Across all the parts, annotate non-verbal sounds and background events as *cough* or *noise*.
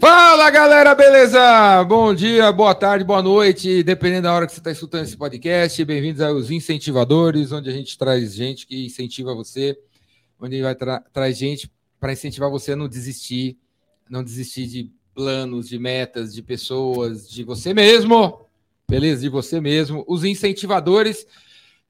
Fala galera, beleza? Bom dia, boa tarde, boa noite, dependendo da hora que você está escutando esse podcast. Bem-vindos aos Incentivadores, onde a gente traz gente que incentiva você, onde vai tra traz gente para incentivar você a não desistir, não desistir de planos, de metas, de pessoas, de você mesmo, beleza? De você mesmo. Os incentivadores.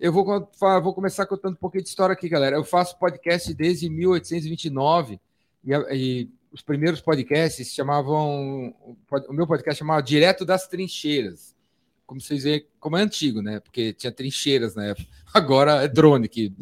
Eu vou, vou começar contando um pouquinho de história aqui, galera. Eu faço podcast desde 1829 e, e os primeiros podcasts chamavam. O meu podcast chamava Direto das Trincheiras. Como vocês veem, como é antigo, né? Porque tinha trincheiras na época. *laughs* Agora é drone, que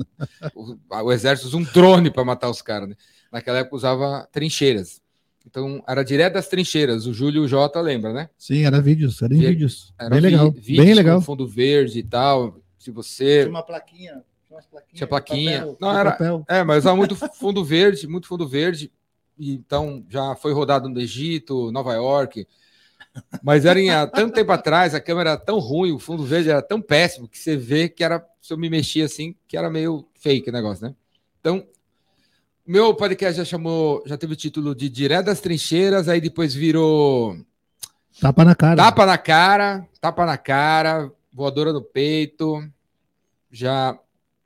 o, o exército usa um drone para matar os caras, né? Naquela época usava trincheiras. Então, era direto das trincheiras. O Júlio J lembra, né? Sim, era vídeos, era em Vi- vídeos. Era Bem vi- legal. vídeos Bem legal. com fundo verde e tal. Se você. Tinha uma plaquinha. Tinha, umas plaquinhas Tinha plaquinha. papel. Não, era, papel. É, mas usava muito fundo verde, muito fundo verde. Então já foi rodado no Egito, Nova York. Mas era em, há tanto tempo atrás, a câmera era tão ruim, o fundo verde era tão péssimo que você vê que era, se eu me mexia assim, que era meio fake o negócio, né? Então, meu podcast já chamou, já teve o título de Direto das Trincheiras, aí depois virou Tapa na cara. Tapa na cara, tapa na cara, voadora no peito. Já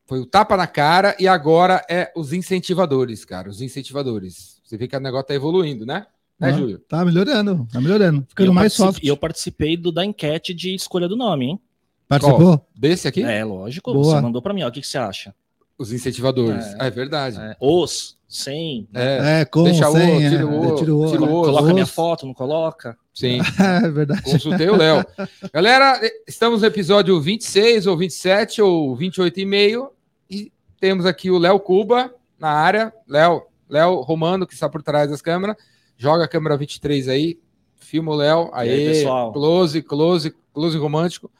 foi o tapa na cara e agora é os incentivadores, cara. Os incentivadores. Você vê que o negócio tá evoluindo, né? Né, Ah, Júlio? Tá melhorando, tá melhorando. Ficando mais soft. e eu participei do, da enquete de escolha do nome, hein? Participou? Desse aqui? É, lógico. Boa. Você mandou pra mim, ó. O que, que você acha? Os incentivadores. É. É, é verdade. É, os, sem. É, É, com, Deixa o, sem, tira é, o, tira o, tira o é. osso. Coloca minha Os. foto, não coloca? sim. *laughs* É verdade. Consultei o Léo. Galera, estamos no episódio 26 ou 27 ou 28 e meio e temos aqui o Léo Cuba na área. Léo, Léo Romano, que está por trás das câmeras. Joga a câmera 23 aí. Filma o Léo. aí, Aí, pessoal? close, close, close romântico.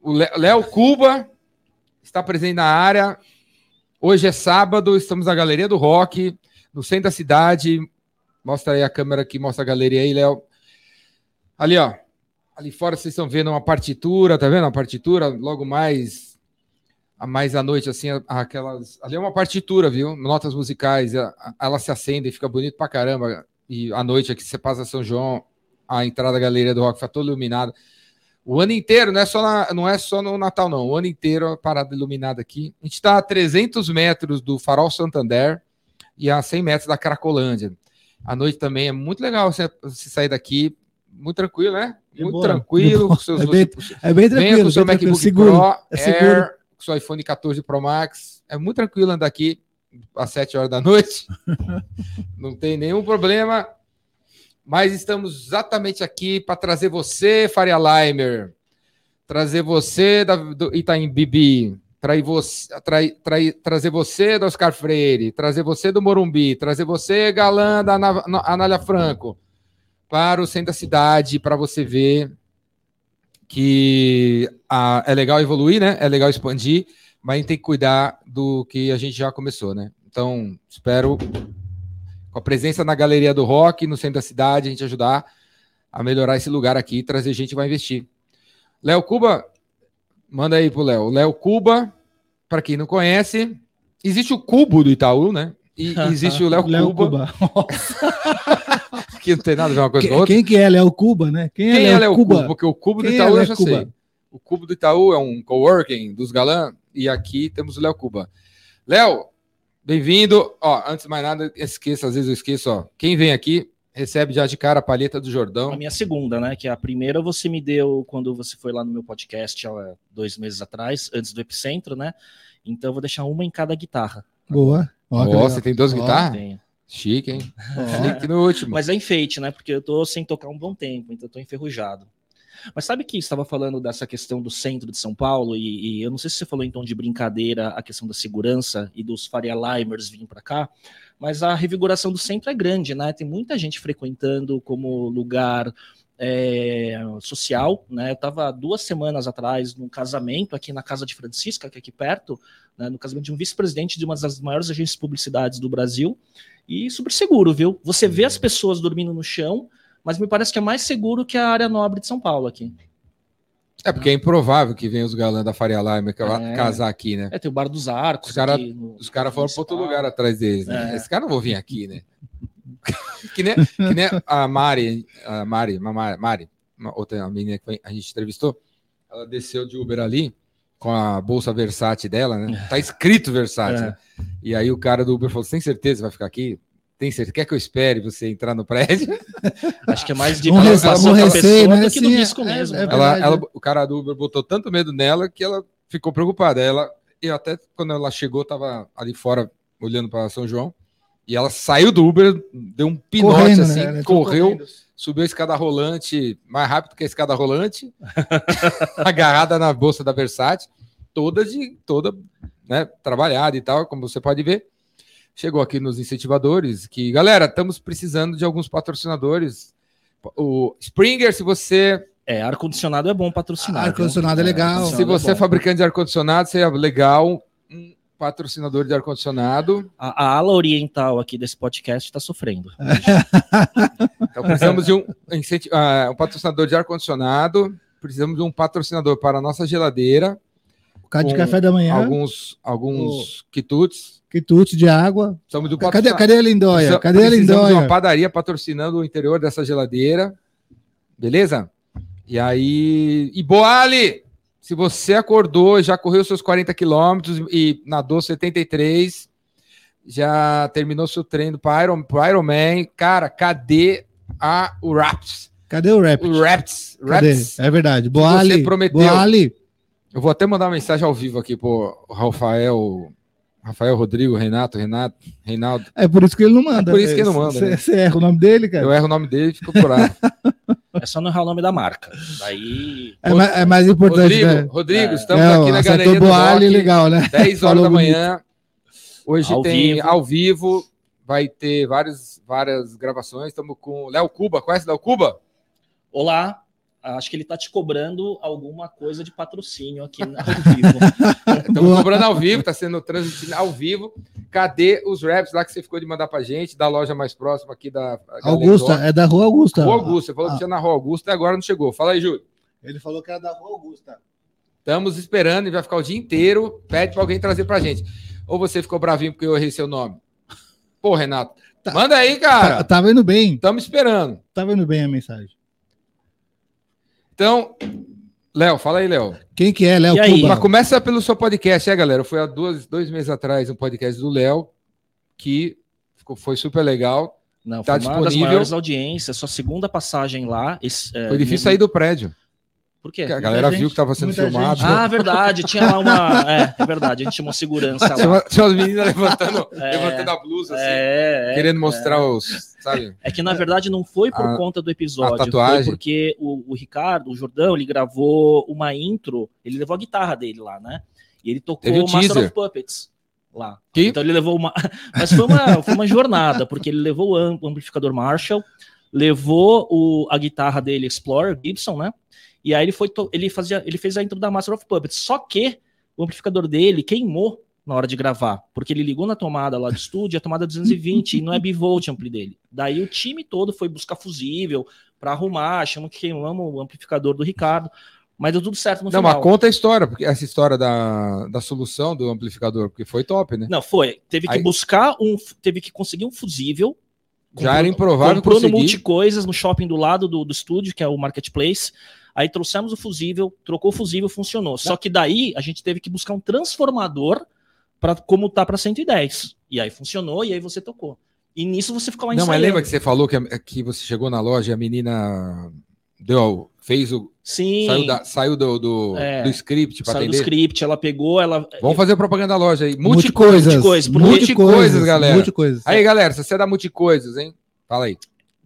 O Lé- Léo Cuba está presente na área. Hoje é sábado, estamos na Galeria do Rock, no centro da cidade. Mostra aí a câmera aqui, mostra a galeria aí, Léo. Ali, ó. Ali fora vocês estão vendo uma partitura, tá vendo? Uma partitura, logo mais mais à noite, assim, a- aquelas. Ali é uma partitura, viu? Notas musicais. a- a- Elas se acendem, fica bonito pra caramba. E à noite aqui você passa São João, a entrada da galeria do rock fica toda iluminada. O ano inteiro, não é só, na- não é só no Natal, não. O ano inteiro a parada iluminada aqui. A gente está a 300 metros do Farol Santander e a 100 metros da Cracolândia. À noite também é muito legal você, você sair daqui, muito tranquilo, né? Muito boa, tranquilo. boa. com seus- É bem É bem Venha com tranquilo. o seu tranquilo. MacBook Seguro. Pro, é seguro. Air, com seu iPhone 14 Pro Max. É muito tranquilo andar aqui às 7 horas da noite. *laughs* Não tem nenhum problema. Mas estamos exatamente aqui para trazer você, Faria Limer. Trazer você da, do Itaim Bibi. Trair você, trai- trai- trazer você do Oscar Freire. Trazer você do Morumbi. Trazer você, galã da Anália Franco. Para o centro da cidade, para você ver que ah, é legal evoluir, né? É legal expandir, mas a gente tem que cuidar do que a gente já começou, né? Então, espero com a presença na galeria do rock, no centro da cidade, a gente ajudar a melhorar esse lugar aqui, trazer gente que vai investir. Léo Cuba, manda aí pro Léo. Léo Cuba, para quem não conhece, existe o Cubo do Itaú, né? E existe o Léo Léo Cuba, Cuba. *laughs* que não tem nada a ver uma coisa com a Quem, outra. quem que é Léo Cuba, né? Quem, Quem é é Léo Cuba? Cuba? Porque o Cubo do Quem é Itaú eu Léo já Cuba? sei. O Cubo do Itaú é um coworking dos galã e aqui temos o Léo Cuba. Léo, bem-vindo. Ó, antes de mais nada, esqueça, às vezes eu esqueço, ó. Quem vem aqui recebe já de cara a palheta do A Jordão. minha segunda, né? Que a primeira você me deu quando você foi lá no meu podcast há dois meses atrás, antes do Epicentro, né? Então eu vou deixar uma em cada guitarra. Boa. Ó, legal. você tem duas Ó, guitarras? Tenho. Chique, hein? *laughs* Ó. Chique no último. Mas é enfeite, né? Porque eu tô sem tocar um bom tempo, então eu tô enferrujado. Mas sabe que estava falando dessa questão do centro de São Paulo, e, e eu não sei se você falou em tom de brincadeira a questão da segurança e dos Faria Limers virem para cá, mas a revigoração do centro é grande, né? Tem muita gente frequentando como lugar é, social, né? Eu estava duas semanas atrás num casamento aqui na casa de Francisca, que é aqui perto, né, no casamento de um vice-presidente de uma das maiores agências de publicidades do Brasil, e super seguro, viu? Você vê as pessoas dormindo no chão, mas me parece que é mais seguro que a área nobre de São Paulo aqui. É porque é improvável que venham os galãs da Faria Lima É. casar aqui, né? É, tem o Bar dos Arcos. Os cara- aqui no- Os caras foram para outro lugar atrás deles, né? É. Esse cara não vou vir aqui, né? *laughs* *laughs* que, nem, que nem a Mari, a Mari, a Mari, Mari, uma outra menina que a gente entrevistou, ela desceu de Uber ali com a bolsa Versace dela, né? Tá *laughs* escrito Versace. É. né? E aí o cara do Uber falou: "Você tem certeza que vai ficar aqui? Tem certeza? Quer que eu espere você entrar no prédio?" *laughs* Acho que é mais de Um com a receio, pessoa né? do que do risco é- mesmo. é né? Ela, ela- o cara do Uber botou tanto medo nela que ela ficou preocupada. Ela, eu até quando ela chegou, tava ali fora olhando para São João. E ela saiu do Uber, deu um pinote Correndo, né? assim, entrou correu, correndo. subiu a escada rolante mais rápido que a escada rolante, *laughs* agarrada na bolsa da Versace, toda de toda, né, trabalhada e tal, como você pode ver. Chegou aqui nos incentivadores que, galera, estamos precisando de alguns patrocinadores. O Springer, se você É, ar-condicionado é bom patrocinar. Ar-condicionado é legal. Se você é fabricante de ar-condicionado, seria legal um patrocinador de ar-condicionado. A, a ala oriental aqui desse podcast está sofrendo. *laughs* Então precisamos de um, ah, um patrocinador de ar-condicionado. Precisamos de um patrocinador para a nossa geladeira. O cara de café da manhã, Alguns, alguns quitutes. quitutes de água. Precisamos de um Cadê, patrocina- cadê a Lindóia? precisa- Cadê a precisamos de uma Lindóia? padaria patrocinando o interior dessa geladeira. Beleza? E aí. E Boali! Se você acordou, já correu seus 40 quilômetros e nadou 73, já terminou seu treino para Iron, pro Ironman, cara, cadê a, o Raps? Cadê o rap? O Raps. Raps. É verdade. Boali. prometeu. Boali. Eu vou até mandar uma mensagem ao vivo aqui pro Rafael, Rafael Rodrigo, Renato, Renato, Reinaldo. É por isso que ele não manda. É por isso que ele não manda, Você né? você erra o nome dele, cara. Eu erro o nome dele e fico por aí. É só não errar o nome da marca. Daí. É, mais, é mais importante, Rodrigo, né? Rodrigo, É. estamos É, aqui na galeria do Boali, Rock, legal, né? 10 horas Falou da bonito. manhã. Hoje Ao tem vivo. ao vivo, vai ter várias, várias gravações. Estamos com o Léo Cuba. Conhece o Léo Cuba? Olá. Acho que ele tá te cobrando alguma coisa de patrocínio aqui na- ao vivo. *laughs* Estamos cobrando ao vivo, está sendo transmitido ao vivo. Cadê os raps lá que você ficou de mandar pra gente, da loja mais próxima aqui da Augusta, é da Rua Augusta. Rua Augusta. Você falou Ah. que tinha na Rua Augusta e agora não chegou. Fala aí, Júlio. Ele falou que era da Rua Augusta. Estamos esperando e vai ficar o dia inteiro. Pede para alguém trazer pra gente. Ou você ficou bravinho porque eu errei seu nome? Pô, Renato. Tá. Manda aí, Tá, cara. tava indo bem. Estamos esperando. Tava indo bem a mensagem. Então, Léo, fala aí, Léo. Quem que é, Léo aí? Cuba? Mas começa pelo seu podcast, é, galera? Foi há dois, dois meses atrás um podcast do Léo que ficou, foi super legal. Não, Tá foi uma das disponível. maiores audiências, sua segunda passagem lá. esse, é, Foi difícil sair do prédio. Por quê? porque a galera gente, viu que estava sendo filmado. gente. Ah, verdade, tinha lá uma. É, é verdade, a gente chamou segurança Tinha, lá. uma- tinha umas meninas levantando, *laughs* É. levantando a blusa, assim, É, é, querendo mostrar os. Sabe? É que na verdade não foi por A- conta do episódio, a tatuagem. foi porque o, o Ricardo, o Jordão, ele gravou uma intro, ele levou a guitarra dele lá, né? E ele tocou Teve o Master teaser. of Puppets lá. Que? Então ele levou uma. *laughs* Mas foi uma, foi uma jornada, porque ele levou o amplificador Marshall, levou o, a guitarra dele, Explorer, Gibson, né? E aí ele foi ele fazia, ele fez a intro da Master of Puppets. Só que o amplificador dele queimou na hora de gravar, porque ele ligou na tomada lá do estúdio, a tomada 220 e não é bivolt ampli dele. Daí o time todo foi buscar fusível para arrumar, achamos que queimamos o amplificador do Ricardo, mas deu tudo certo no Não, final. mas conta a história, porque essa história da, da solução do amplificador, porque foi top, né? Não, foi. Teve que Aí- buscar um. Teve que conseguir um fusível. Já era improvável Comprou no conseguir. Multicoisas, no shopping do lado do, do estúdio, que é o Marketplace. Aí trouxemos o fusível, trocou o fusível, funcionou. Só que daí a gente teve que buscar um transformador para como tá para 110. E aí funcionou, e aí você tocou. E nisso você ficou lá Não, mas ensaiando. lembra que você falou que, que você chegou na loja e a menina deu, fez o. Sim, Saiu, da- saiu do, do, É. do script para saiu do script, ela pegou, ela. Vamos fazer propaganda da loja aí. Multicoisas. multicoisas, Multicoisas, galera. Multicoisas. Aí, galera, se você é da Multicoisas, hein? Fala aí.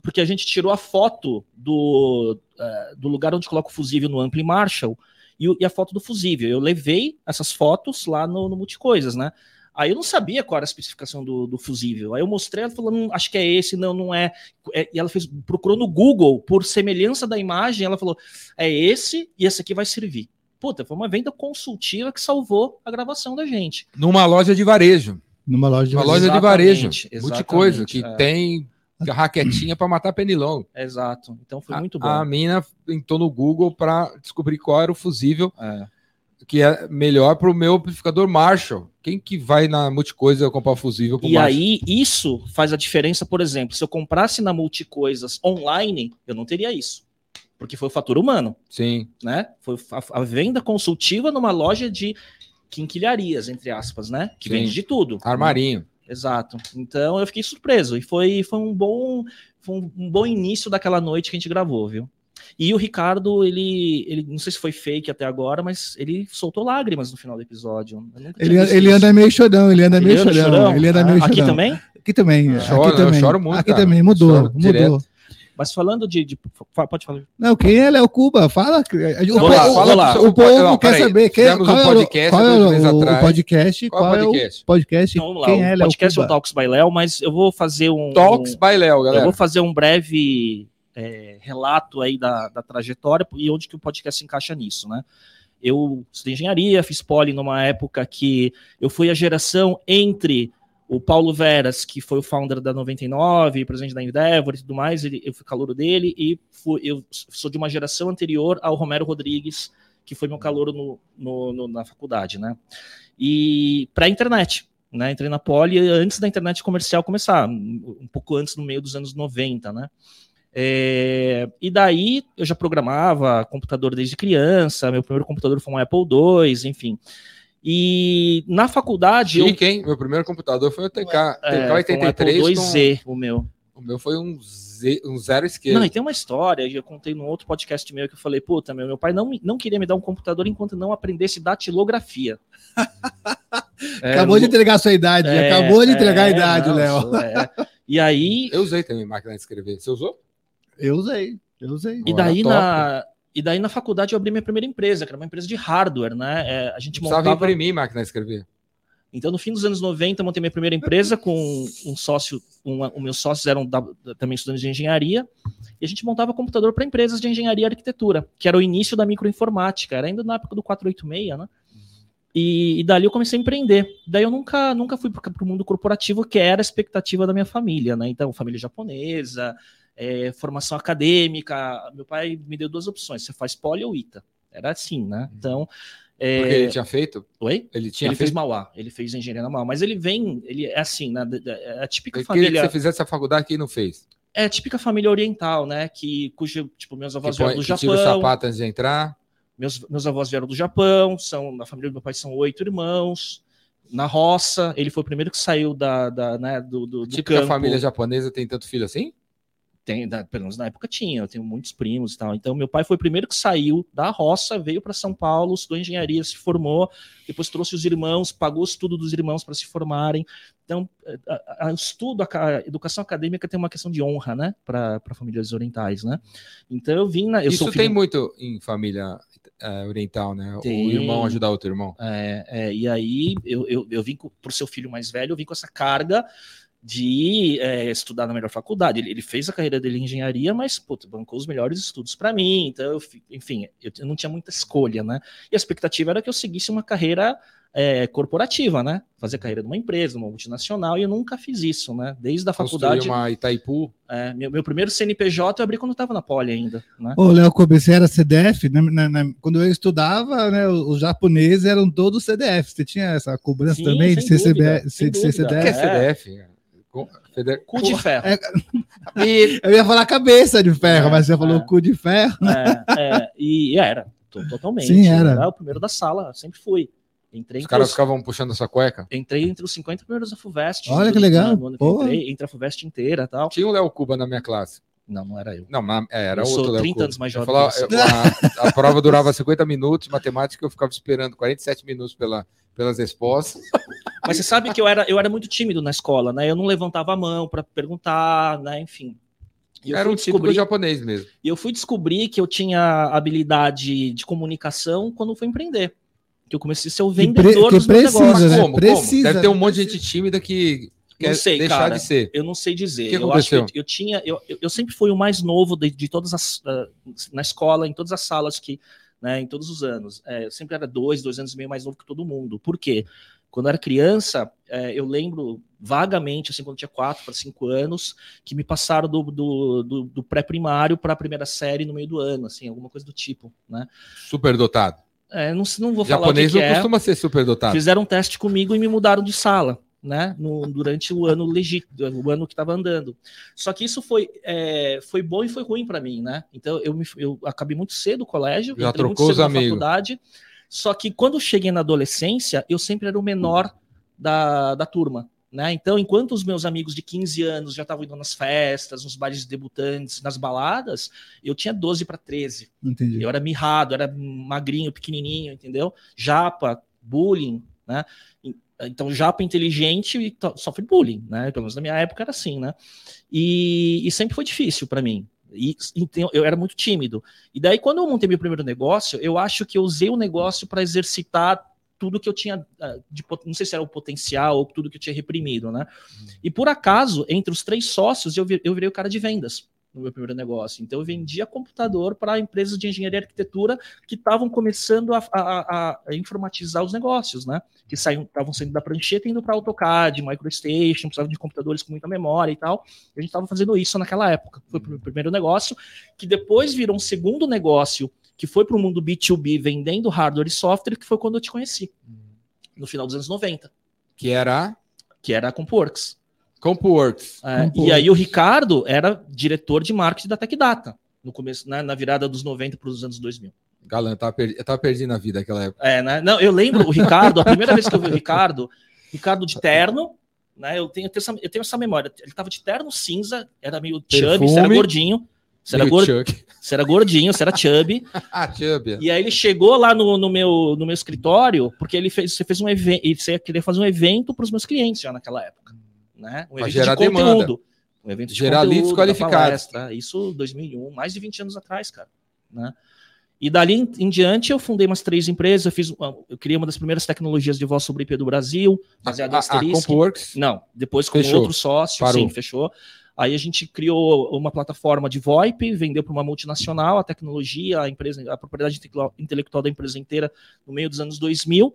porque a gente tirou a foto do, eh, do lugar onde coloca o fusível no Ampli Marshall e, e a foto do fusível. Eu levei essas fotos lá no, no Multicoisas, né? Aí eu não sabia qual era a especificação do, do fusível. Aí eu mostrei, ela falou, "Hum, acho que é esse, não, não é. É, E ela fez, procurou no Google, por semelhança da imagem, ela falou, é esse e esse aqui vai servir. Puta, foi uma venda consultiva que salvou a gravação da gente. Numa loja de varejo. Numa loja de Uma loja de varejo. exatamente, Multicoisa, que é. tem raquetinha para matar penilão. Exato. Então foi A- muito bom. A mina entrou no Google para descobrir qual era o fusível. É. que é melhor para o meu amplificador Marshall. Quem que vai na Multicoisa comprar fusível E Marshall? aí, isso faz a diferença, por exemplo, se eu comprasse na Multicoisas online, eu não teria isso. Porque foi o fator humano, Sim. né? Foi a, a venda consultiva numa loja de quinquilharias, entre aspas, né? Que Sim. vende de tudo. Armarinho. Exato. Então eu fiquei surpreso. E foi, foi um bom foi um, um bom início daquela noite que a gente gravou, viu? E o Ricardo, ele, ele não sei se foi fake até agora, mas ele soltou lágrimas no final do episódio. Eu Ele, ele anda meio chorão, ele anda Ele meio anda chorão. chorão? Ele anda Ah, meio Aqui chorão. também? Aqui também. Eu aqui choro, eu também. choro muito, Aqui cara. também, mudou, Choro mudou. direto. Mas falando de, de- Pode falar. Não, quem é Léo Cuba? Fala. O, Vou lá, povo- vou lá. o povo Não, quer peraí. saber quem, Fizemos qual, um é o- podcast qual é o, o podcast. Qual Qual, é o é o podcast? podcast? Então vamos lá. Quem o é Léo podcast é o Cuba? Talks by Léo, mas eu vou fazer um. Talks um- by Léo, Eu galera. vou fazer um breve é, relato aí da, da trajetória e onde que o podcast se encaixa nisso, né? Eu estudei engenharia, fiz poli numa época que eu fui a geração entre o Paulo Veras, que foi o founder da 99, presidente da Endeavor e tudo mais, ele, eu fui calouro dele, e fui- eu sou de uma geração anterior ao Romero Rodrigues, que foi meu calouro no, no- no- na faculdade, né? E para a internet, né? Entrei na Poli antes da internet comercial começar, um pouco antes, no meio dos anos 90, né? É, e daí eu já programava computador desde criança, meu primeiro computador foi um Apple II, enfim. E na faculdade eu Chique, hein? Meu primeiro computador foi o TK, é, foi um Apple TK83 com... IIZ, o meu. O meu foi um, Z, um zero esquerdo. Não, e tem uma história, eu contei num outro podcast meu que eu falei, puta, meu, meu pai não, não queria me dar um computador enquanto não aprendesse datilografia. *laughs* É, Acabou de entregar a sua idade. é, acabou de entregar a é, idade, Léo. é. E aí, Eu usei também máquina de escrever. Você usou? Eu usei. Eu usei. E daí, na, e daí na faculdade eu abri minha primeira empresa, que era uma empresa de hardware, né? É, a gente Precisava montava. imprimir máquina de escrever. Então, no fim dos anos 90, eu montei minha primeira empresa com um sócio, um, os meus sócios eram da- também estudantes de engenharia, e a gente montava computador para empresas de engenharia e arquitetura, que era o início da microinformática, era ainda na época do 486, né? E, e dali eu comecei a empreender. Daí eu nunca, nunca fui para o mundo corporativo, que era a expectativa da minha família, né? Então, família japonesa, é, formação acadêmica. Meu pai me deu duas opções: você faz poli ou ITA. Era assim, né? Então. é, Porque ele tinha feito? Oi? Ele tinha ele fez feito. Mauá, ele fez engenharia na Mauá, mas ele vem, ele é assim, né, da- da- é a típica queria que família, você fizesse a faculdade que não fez. é a típica família oriental, né, que cujo, tipo, meus Que, avós põe, vieram do que tira o Japão, sapato antes de entrar. meus, meus avós vieram do Japão, são, na família do meu pai são oito irmãos, na roça, ele foi o primeiro que saiu da, da né, do, do, do Típica campo. família japonesa tem tanto filho assim? Tem, da- pelo menos na época tinha, eu tenho muitos primos e tal. Então, meu pai foi o primeiro que saiu da roça, veio para São Paulo, estudou engenharia, se formou, depois trouxe os irmãos, pagou o estudo dos irmãos para se formarem. Então, o estudo, a, a educação acadêmica tem uma questão de honra, né, para famílias orientais, né? Então, eu vim na. Eu Isso tem filho, muito em família eh, oriental, né? Tem. O irmão ajudar outro irmão. É, é, e aí eu, eu, eu vim com, por seu filho mais velho, eu vim com essa carga de é, estudar na melhor faculdade. Ele, ele fez a carreira dele em engenharia, mas puta, bancou os melhores estudos para mim. Então, eu, fi- enfim, eu, eu não tinha muita escolha, né? E a expectativa era que eu seguisse uma carreira é, corporativa, né? Fazer carreira numa empresa, numa multinacional, e eu nunca fiz isso, né? Desde a Construir faculdade. uma Itaipu. é, meu, meu primeiro CNPJ eu abri quando eu estava na Poli ainda, né? Ô, Léo você era CDF? Na- na- na- quando eu estudava, né, os, os japoneses eram todos CDF. Você tinha essa cobrança Sim, também de dúvida, CB, sem de ser dúvida. O que é CDF? CDF? Feder- Cu de ferro. É, *laughs* Eu ia falar cabeça de ferro, É, mas você falou é. cu de ferro. É, é, e era, to- totalmente. Sim, era. Eu o primeiro da sala, sempre fui. Entrei Os caras os, ficavam puxando a sua cueca. entrei entre os 50 primeiros da FUVEST. Olha que legal. Entrei, entre a FUVEST inteira e tal. Tinha o Léo Cuba na minha classe. Não, não era eu. Não, é, era Eu sou outro Léo 30 Cuba. anos mais jovem falava- que você. eu- a, a prova durava 50 minutos, matemática eu ficava esperando 47 minutos pela, pelas respostas. Mas você sabe que eu era, eu era muito tímido na escola, né? Eu não levantava a mão para perguntar, né? Enfim. E eu Era um típico descobrir- japonês mesmo. E eu fui descobrir que eu tinha habilidade de comunicação quando fui empreender. Que eu comecei a ser o Que pre- vendedor que dos meus precisa, negócios. né? como? Precisa, como? Deve ter um né? monte de gente tímida que Não quer sei, deixar cara. de ser. Eu não sei dizer. Que eu acho que eu, aconteceu? eu tinha. Eu, eu- sempre fui o mais novo de, de todas as. ah, na escola, em todas as salas que. Né, em todos os anos. É, eu sempre era dois, dois anos e meio mais novo que todo mundo. Por quê? Quando eu era criança, é, eu lembro vagamente, assim, quando tinha quatro para cinco anos, que me passaram do, do, do- do pré-primário para a primeira série no meio do ano, assim, alguma coisa do tipo, né? Super dotado. É, não, não vou falar o que, que não é. costuma ser superdotado. Fizeram um teste comigo e me mudaram de sala, né? no- durante o ano legítimo, o ano que estava andando. Só que isso foi, é, foi bom e foi ruim para mim, né? Então eu, me, eu acabei muito cedo o colégio, Já entrei muito trocou os cedo na amigos. faculdade. Só que quando cheguei na adolescência, eu sempre era o menor da, da turma. Né? Então, enquanto os meus amigos de 15 anos já estavam indo nas festas, nos bares de debutantes, nas baladas, eu tinha 12 para 13. Entendi. Eu era mirrado, era magrinho, pequenininho, entendeu? Japa, bullying, né? Então, japa inteligente e sofre bullying, né? Pelo menos na minha época era assim, né? E, e sempre foi difícil para mim. E, então, eu era muito tímido. E daí, quando eu montei meu primeiro negócio, eu acho que eu usei o negócio para exercitar tudo que eu tinha, ah, de não sei se era o potencial ou tudo que eu tinha reprimido, né? E por acaso, entre os três sócios, eu, vi- eu virei o cara de vendas no meu primeiro negócio. Então, eu vendia computador para empresas de engenharia e arquitetura que estavam começando a, a- a- informatizar os negócios, né? Que estavam saindo da prancheta e indo para AutoCAD, MicroStation, precisavam de computadores com muita memória e tal. E a gente estava fazendo isso naquela época. Foi o primeiro negócio, que depois virou um segundo negócio, que foi para o mundo B2B, vendendo hardware e software, que foi quando eu te conheci, no final dos anos 90, Que era que era a CompWorks. CompWorks. É, e aí o Ricardo era diretor de marketing da TechData, no começo, né, na virada dos 90 para os anos 2000. Galã, tava perdi, eu tava perdido na vida naquela época. É, né? Não, eu lembro o Ricardo, a primeira vez que eu vi o Ricardo, Ricardo de terno, né? Eu tenho, eu tenho essa, eu tenho essa memória. Ele tava de terno cinza, era meio chubby, você era gordinho. Você era, Meio gor- Chuck. você era gordinho, você era chubby. *laughs* ah, Chubbia. E aí ele chegou lá no, no meu, no meu escritório, porque ele fez, você fez um evento, você queria fazer um evento para os meus clientes já naquela época, né? Um Pra evento gerar de demanda. conteúdo. Um evento de Gerar leads conteúdo, da qualificados. palestra. Isso 2001, mais de 20 anos atrás, cara, né? E dali em, em diante eu fundei umas três empresas, eu fiz, eu criei uma das primeiras tecnologias de voz sobre IP do Brasil, baseada em A, a Asterisk. CompWorks. Não, depois com Fechou. outro sócio, Parou. sim, fechou. Aí a gente criou uma plataforma de VoIP, vendeu para uma multinacional a tecnologia, a empresa, a propriedade intelectual- intelectual da empresa inteira no meio dos anos 2000.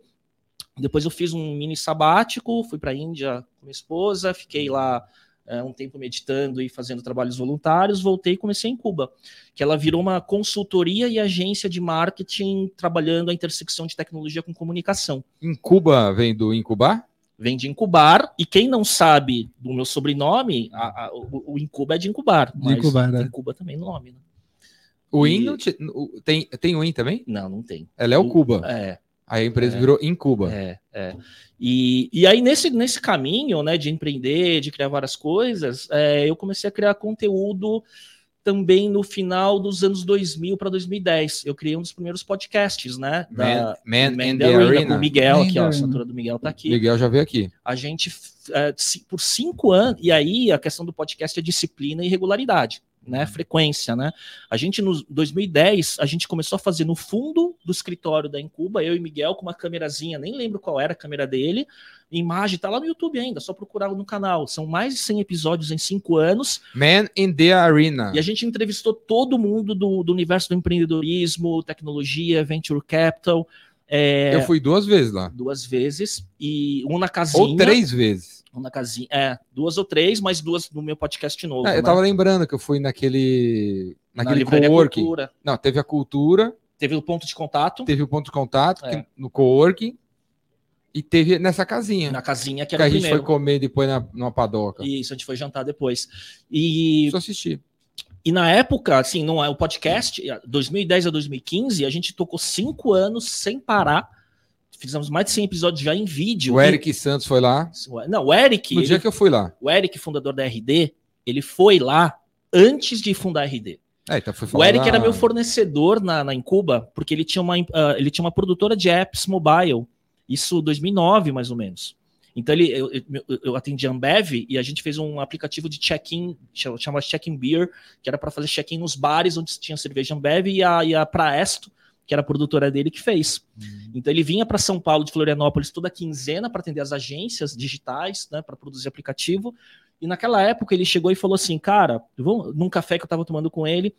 Depois eu fiz um mini sabático, fui para a Índia com minha esposa, fiquei lá é, um tempo meditando e fazendo trabalhos voluntários, voltei e comecei em Cuba, que ela virou uma consultoria e agência de marketing trabalhando a intersecção de tecnologia com comunicação Em Cuba vem do incubar? vem de incubar, e quem não sabe do meu sobrenome, a- a- o, o incuba é de incubar, De mas incubar, é. incuba também no nome, né? O E- IN não te- tem, tem o IN também? Não, não tem. Ela é o O- Cuba. É, Aí a empresa É. virou em Cuba. é, é. E, e aí, nesse, nesse caminho, né, de empreender, de criar várias coisas, é, eu comecei a criar conteúdo também no final dos anos 2000 para 2010. Eu criei um dos primeiros podcasts, né? Man, Man, Man the Arena, o Miguel Man aqui, ó, a assinatura do Miguel tá aqui. Miguel já veio aqui. a gente, ci- por cinco anos, e aí a questão do podcast é disciplina e regularidade, né? Frequência, né? A gente, no 2010, a gente começou a fazer no fundo do escritório da Incuba, eu e Miguel, com uma câmerazinha, nem lembro qual era a câmera dele, imagem, tá lá no YouTube ainda, só procurar no canal. São mais de 100 episódios em cinco anos, Man in the Arena. e a gente entrevistou todo mundo do, do universo do empreendedorismo, tecnologia, venture capital, eh, Eu fui duas vezes lá. duas vezes, e um na casinha. Ou três vezes. Na casinha. É, duas ou três, mais duas no meu podcast novo. É, eu né? tava lembrando que eu fui naquele. na Naquele livraria coworking. Cultura. Não, teve a cultura, Teve o ponto de contato teve o ponto de contato É. que- no coworking e teve nessa casinha. na casinha que que a gente primeiro. foi comer depois na, numa padoca. Isso, a gente foi jantar depois. E, Só assisti. e na época, assim, não é o podcast, 2010 a 2015, a gente tocou cinco anos sem parar. Fizemos mais de 100 episódios já em vídeo. O Eric Santos foi lá. Não, o Eric, No ele- dia que eu fui lá. o Eric, fundador da RD, ele foi lá antes de fundar a RD. É, então foi O Eric era meu fornecedor na, na Incuba, porque ele tinha, uma, ah, ele tinha uma produtora de apps mobile, isso 2009 mais ou menos. Então ele, eu, eu, eu atendi a Ambev e a gente fez um aplicativo de check-in, chama chama Check-in Beer, que era para fazer check-in nos bares onde tinha cerveja Ambev e a, e a Praesto, que era a produtora dele, que fez. Então ele vinha para São Paulo de Florianópolis toda quinzena para atender as agências digitais, né, para produzir aplicativo. E naquela época ele chegou e falou assim, cara, vamos, num café que eu estava tomando com ele,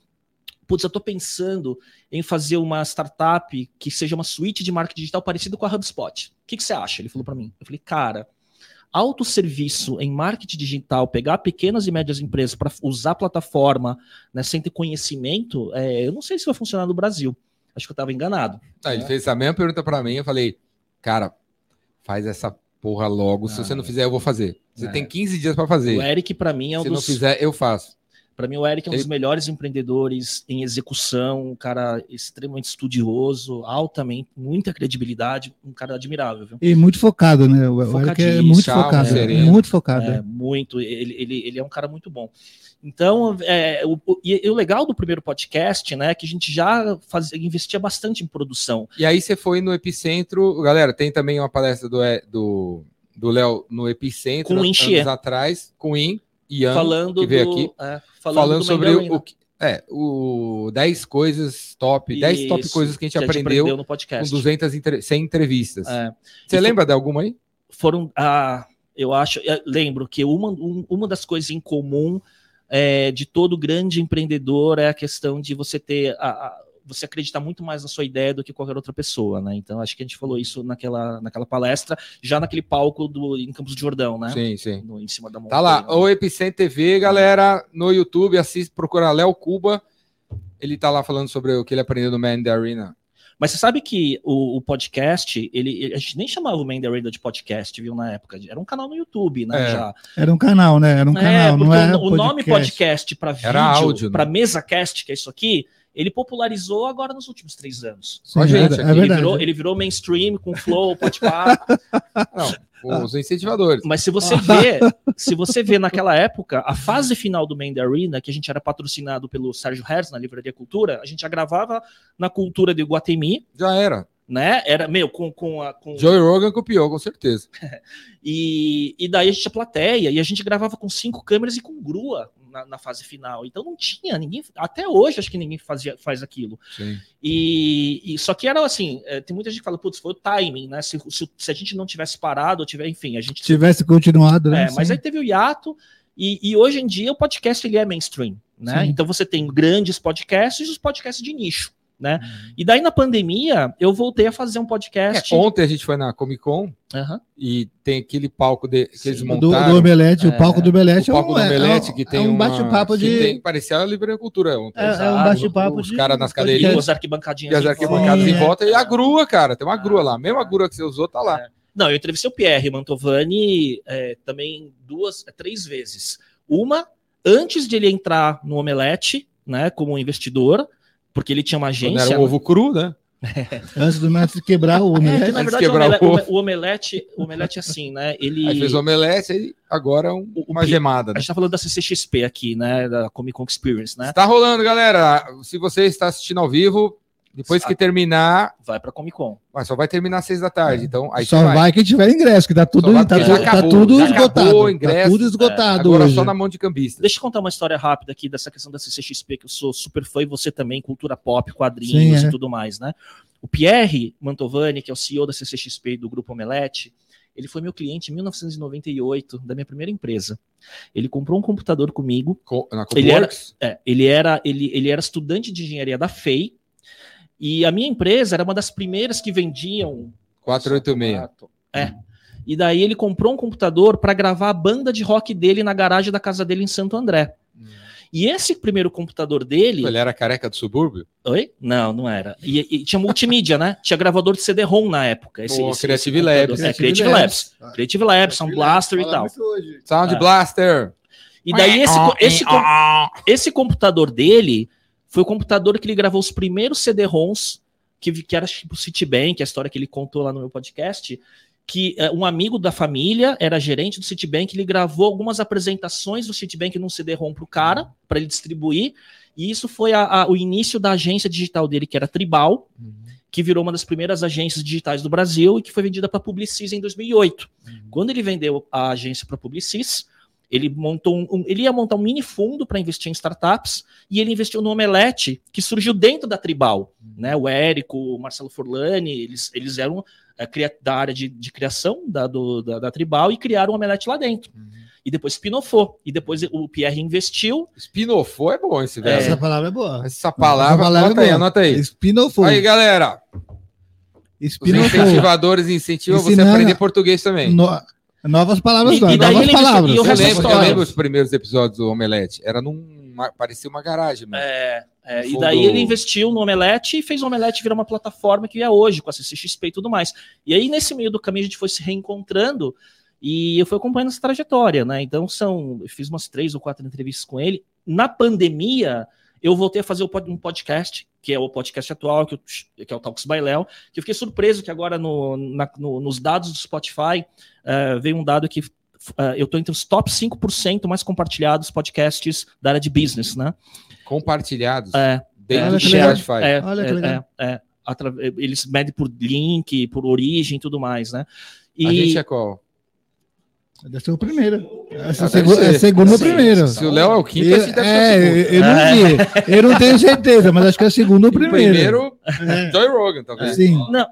putz, eu tô pensando em fazer uma startup que seja uma suíte de marketing digital parecido com a HubSpot. O que, que você acha? Ele falou para mim. Eu falei, cara, autosserviço em marketing digital, pegar pequenas e médias empresas para usar a plataforma né, sem ter conhecimento, é, eu não sei se vai funcionar no Brasil. A acho que eu tava enganado. Ah, ele fez essa mesma pergunta pra mim, eu falei, cara, faz essa porra logo, se Ah, você não fizer, eu vou fazer. Você É. tem 15 dias pra fazer. O Eric, para mim, é um Se não dos. fizer, eu faço. Para mim, o Eric é um dos Ele- melhores empreendedores em execução, um cara extremamente estudioso, altamente, muita credibilidade, um cara admirável, viu? E muito focado, né? O Eric é muito focado. sereno. Muito focado. É, muito, ele, ele, ele é um cara muito bom. Então, é, o, e, e o legal do primeiro podcast, né, é que a gente já fazia, investia bastante em produção. E aí você foi no Epicentro, galera, tem também uma palestra do é, do do Léo no Epicentro, Com anos Inchie. atrás, com o In, Ian, falando que veio do, aqui, é, falando, falando, do sobre o, o que- é, o 10 coisas top, 10 top coisas que a gente aprendeu no com podcast. 200 entre, 100 entrevistas. É. Você E lembra de alguma aí? foram ah, eu acho eu lembro que uma, um- uma das coisas em comum é, de todo grande empreendedor é a questão de você ter a, a- você acreditar muito mais na sua ideia do que qualquer outra pessoa, né? Então acho que a gente falou isso naquela, naquela palestra, já naquele palco do em Campos do Jordão, né? Sim, sim. No- em cima da montanha. Tá lá, o Epicentro TV, galera, no YouTube, assiste, procura Léo Cuba. Ele tá lá falando sobre o que ele aprendeu no Man the Arena. Mas você sabe que o, o podcast, ele, a gente nem chamava o Man the Radar de podcast, viu, na época. Era um canal no YouTube, né? É. Já. Era um canal, né? Era um É, canal, não porque era o, o nome podcast para vídeo, áudio, né? para mesa cast, que é isso aqui, ele popularizou agora nos últimos três anos. Sim, a gente é, é Ele verdade. virou, ele virou mainstream com flow. *laughs* Não, os incentivadores. Mas se você vê, se você vê naquela época, a fase final do Main the Arena, que a gente era patrocinado pelo Sérgio Herz na Livraria Cultura, a gente já gravava na Cultura de Guatemi, Já era. né? Era, meu, com, com a. Com... Joey Rogan copiou, com certeza. *laughs* E, e daí a gente tinha plateia, e a gente gravava com cinco câmeras e com grua na, na fase final. Então não tinha ninguém. Até hoje acho que ninguém fazia, faz aquilo. Sim. E, e só que era assim, é, tem muita gente que fala, putz, foi o timing, né? Se, se, se a gente não tivesse parado, ou tiver, enfim, a gente. Se tivesse continuado, né? É, mas aí teve o hiato, e, e hoje em dia o podcast ele é mainstream, né? Sim. Então você tem grandes podcasts e os podcasts de nicho, né? E daí na pandemia eu voltei a fazer um É, podcast. ontem a gente foi na Comic Con Aham. e tem aquele palco de, que eles Sim. do, do montaram. Omelete, o palco do Omelete o palco é um, do é- Omelete, é um- que tem é um bate-papo que de. tem- parecia a Livraria Cultura ontem. É, é um bate-papo Os de. caras nas E cadeirinhas. as arquibancadinhas. E as em arquibancadas Sim, em é. volta. E a grua, cara. Tem uma grua lá. A mesma grua que você usou tá lá. Não, eu entrevistei o Pierre Mantovani é, também duas, é, três vezes. Uma antes de ele entrar no Omelete, né, como investidor, porque ele tinha uma Quando agência. era um ovo cru, né? *laughs* Antes do mestre quebrar o É, que, Omelete. na Antes de verdade, o, omele- o o, o omelete, o omelete é assim, né? Ele. Aí fez o omelete e agora é um- O- o uma gemada. A Né? gente tá falando da CCXP aqui, né? Da Comic Con Experience, né? Tá rolando, galera. Se você está assistindo ao vivo, depois que terminar, Vai pra Comic Con. mas só vai terminar às seis da tarde. Então, aí Só vai. vai. quem tiver ingresso, que tá tudo, tá, já tá acabou, tudo já esgotado. acabou o ingresso. tá tudo esgotado Agora hoje. só na mão de cambista. Deixa eu contar uma história rápida aqui dessa questão da CCXP, que eu sou super fã e você também, cultura pop, Sim, quadrinhos é. e tudo mais, né? O Pierre Mantovani, que é o CEO da CCXP e do Grupo Omelete, ele foi meu cliente em 1998, da minha primeira empresa. Ele comprou um computador comigo, Co- Na Ele era-? É, ele era ele, ele era estudante de engenharia da FEI e a minha empresa era uma das primeiras que vendiam 486. É. E daí ele comprou um computador para gravar a banda de rock dele na garagem da casa dele em Santo André. E esse primeiro computador dele. Ele era careca do subúrbio? Oi? Não, não era. E, e tinha multimídia, né? Tinha gravador de CD-ROM na época. Esse, Pô, esse- Creative esse. Labs. É, Creative Labs. Creative Labs, Sound Blaster e tal. Sound É. Blaster. E daí esse, esse, com- esse computador dele foi o computador que ele gravou os primeiros CD-ROMs, que, que era tipo Citibank, a história que ele contou lá no meu podcast, que eh, um amigo da família era gerente do Citibank, ele gravou algumas apresentações do Citibank num CD-ROM pro cara, para ele distribuir, e isso foi a- a- o início da agência digital dele, que era Tribal, que virou uma das primeiras agências digitais do Brasil e que foi vendida para Publicis em 2008. Quando ele vendeu a agência para Publicis, ele montou um, um- ele ia montar um mini fundo para investir em startups e ele investiu no Omelete, que surgiu dentro da Tribal, né? O Érico, o Marcelo Forlani, eles, eles eram é, cria- da área de, de criação da, do- da, da Tribal e criaram o Omelete lá dentro. E depois spinofou. E depois o Pierre investiu. Spinofo é bom esse velho. Essa palavra é boa. Essa palavra, Essa palavra anota é aí, boa. anota aí. Spinofo. Aí, galera. Os Spinofo. incentivadores incentivam você a Ensinando- aprender português também. No- Novas palavras, E- não. e daí novas ele- palavras. e Eu lembro, eu lembro os primeiros episódios do Omelete. Era uma- parecia uma garagem, mano. É, é, e fundo- daí ele investiu no Omelete e fez o Omelete virar uma plataforma que é hoje, com a CCXP e tudo mais. E aí, nesse meio do caminho, a gente foi se reencontrando e eu fui acompanhando essa trajetória, né? Então, são. Eu fiz umas três ou quatro entrevistas com ele. Na pandemia, eu voltei a fazer um podcast, que é o podcast atual, que, eu- que é o Talks by Léo, que eu fiquei surpreso que agora no- na- no- nos dados do Spotify eh, veio um dado que. eh, eu estou entre os top 5% mais compartilhados podcasts da área de business, né? Compartilhados É, dentro Olha do. Spotify. é, Olha que é, legal. é, é. Atra- eles medem por link, por origem e tudo mais, né? E A gente é qual? Deve ser o primeiro. Essa Ah, é, segu- é ser. segundo ou Sim, primeiro. Se o Léo é o quinto, Eu, a gente deve ser o é, segundo. eu não vi. Eu não tenho certeza, mas acho que é segundo ou O primeiro. primeiro, É. Joy Rogan, talvez. Sim. Não.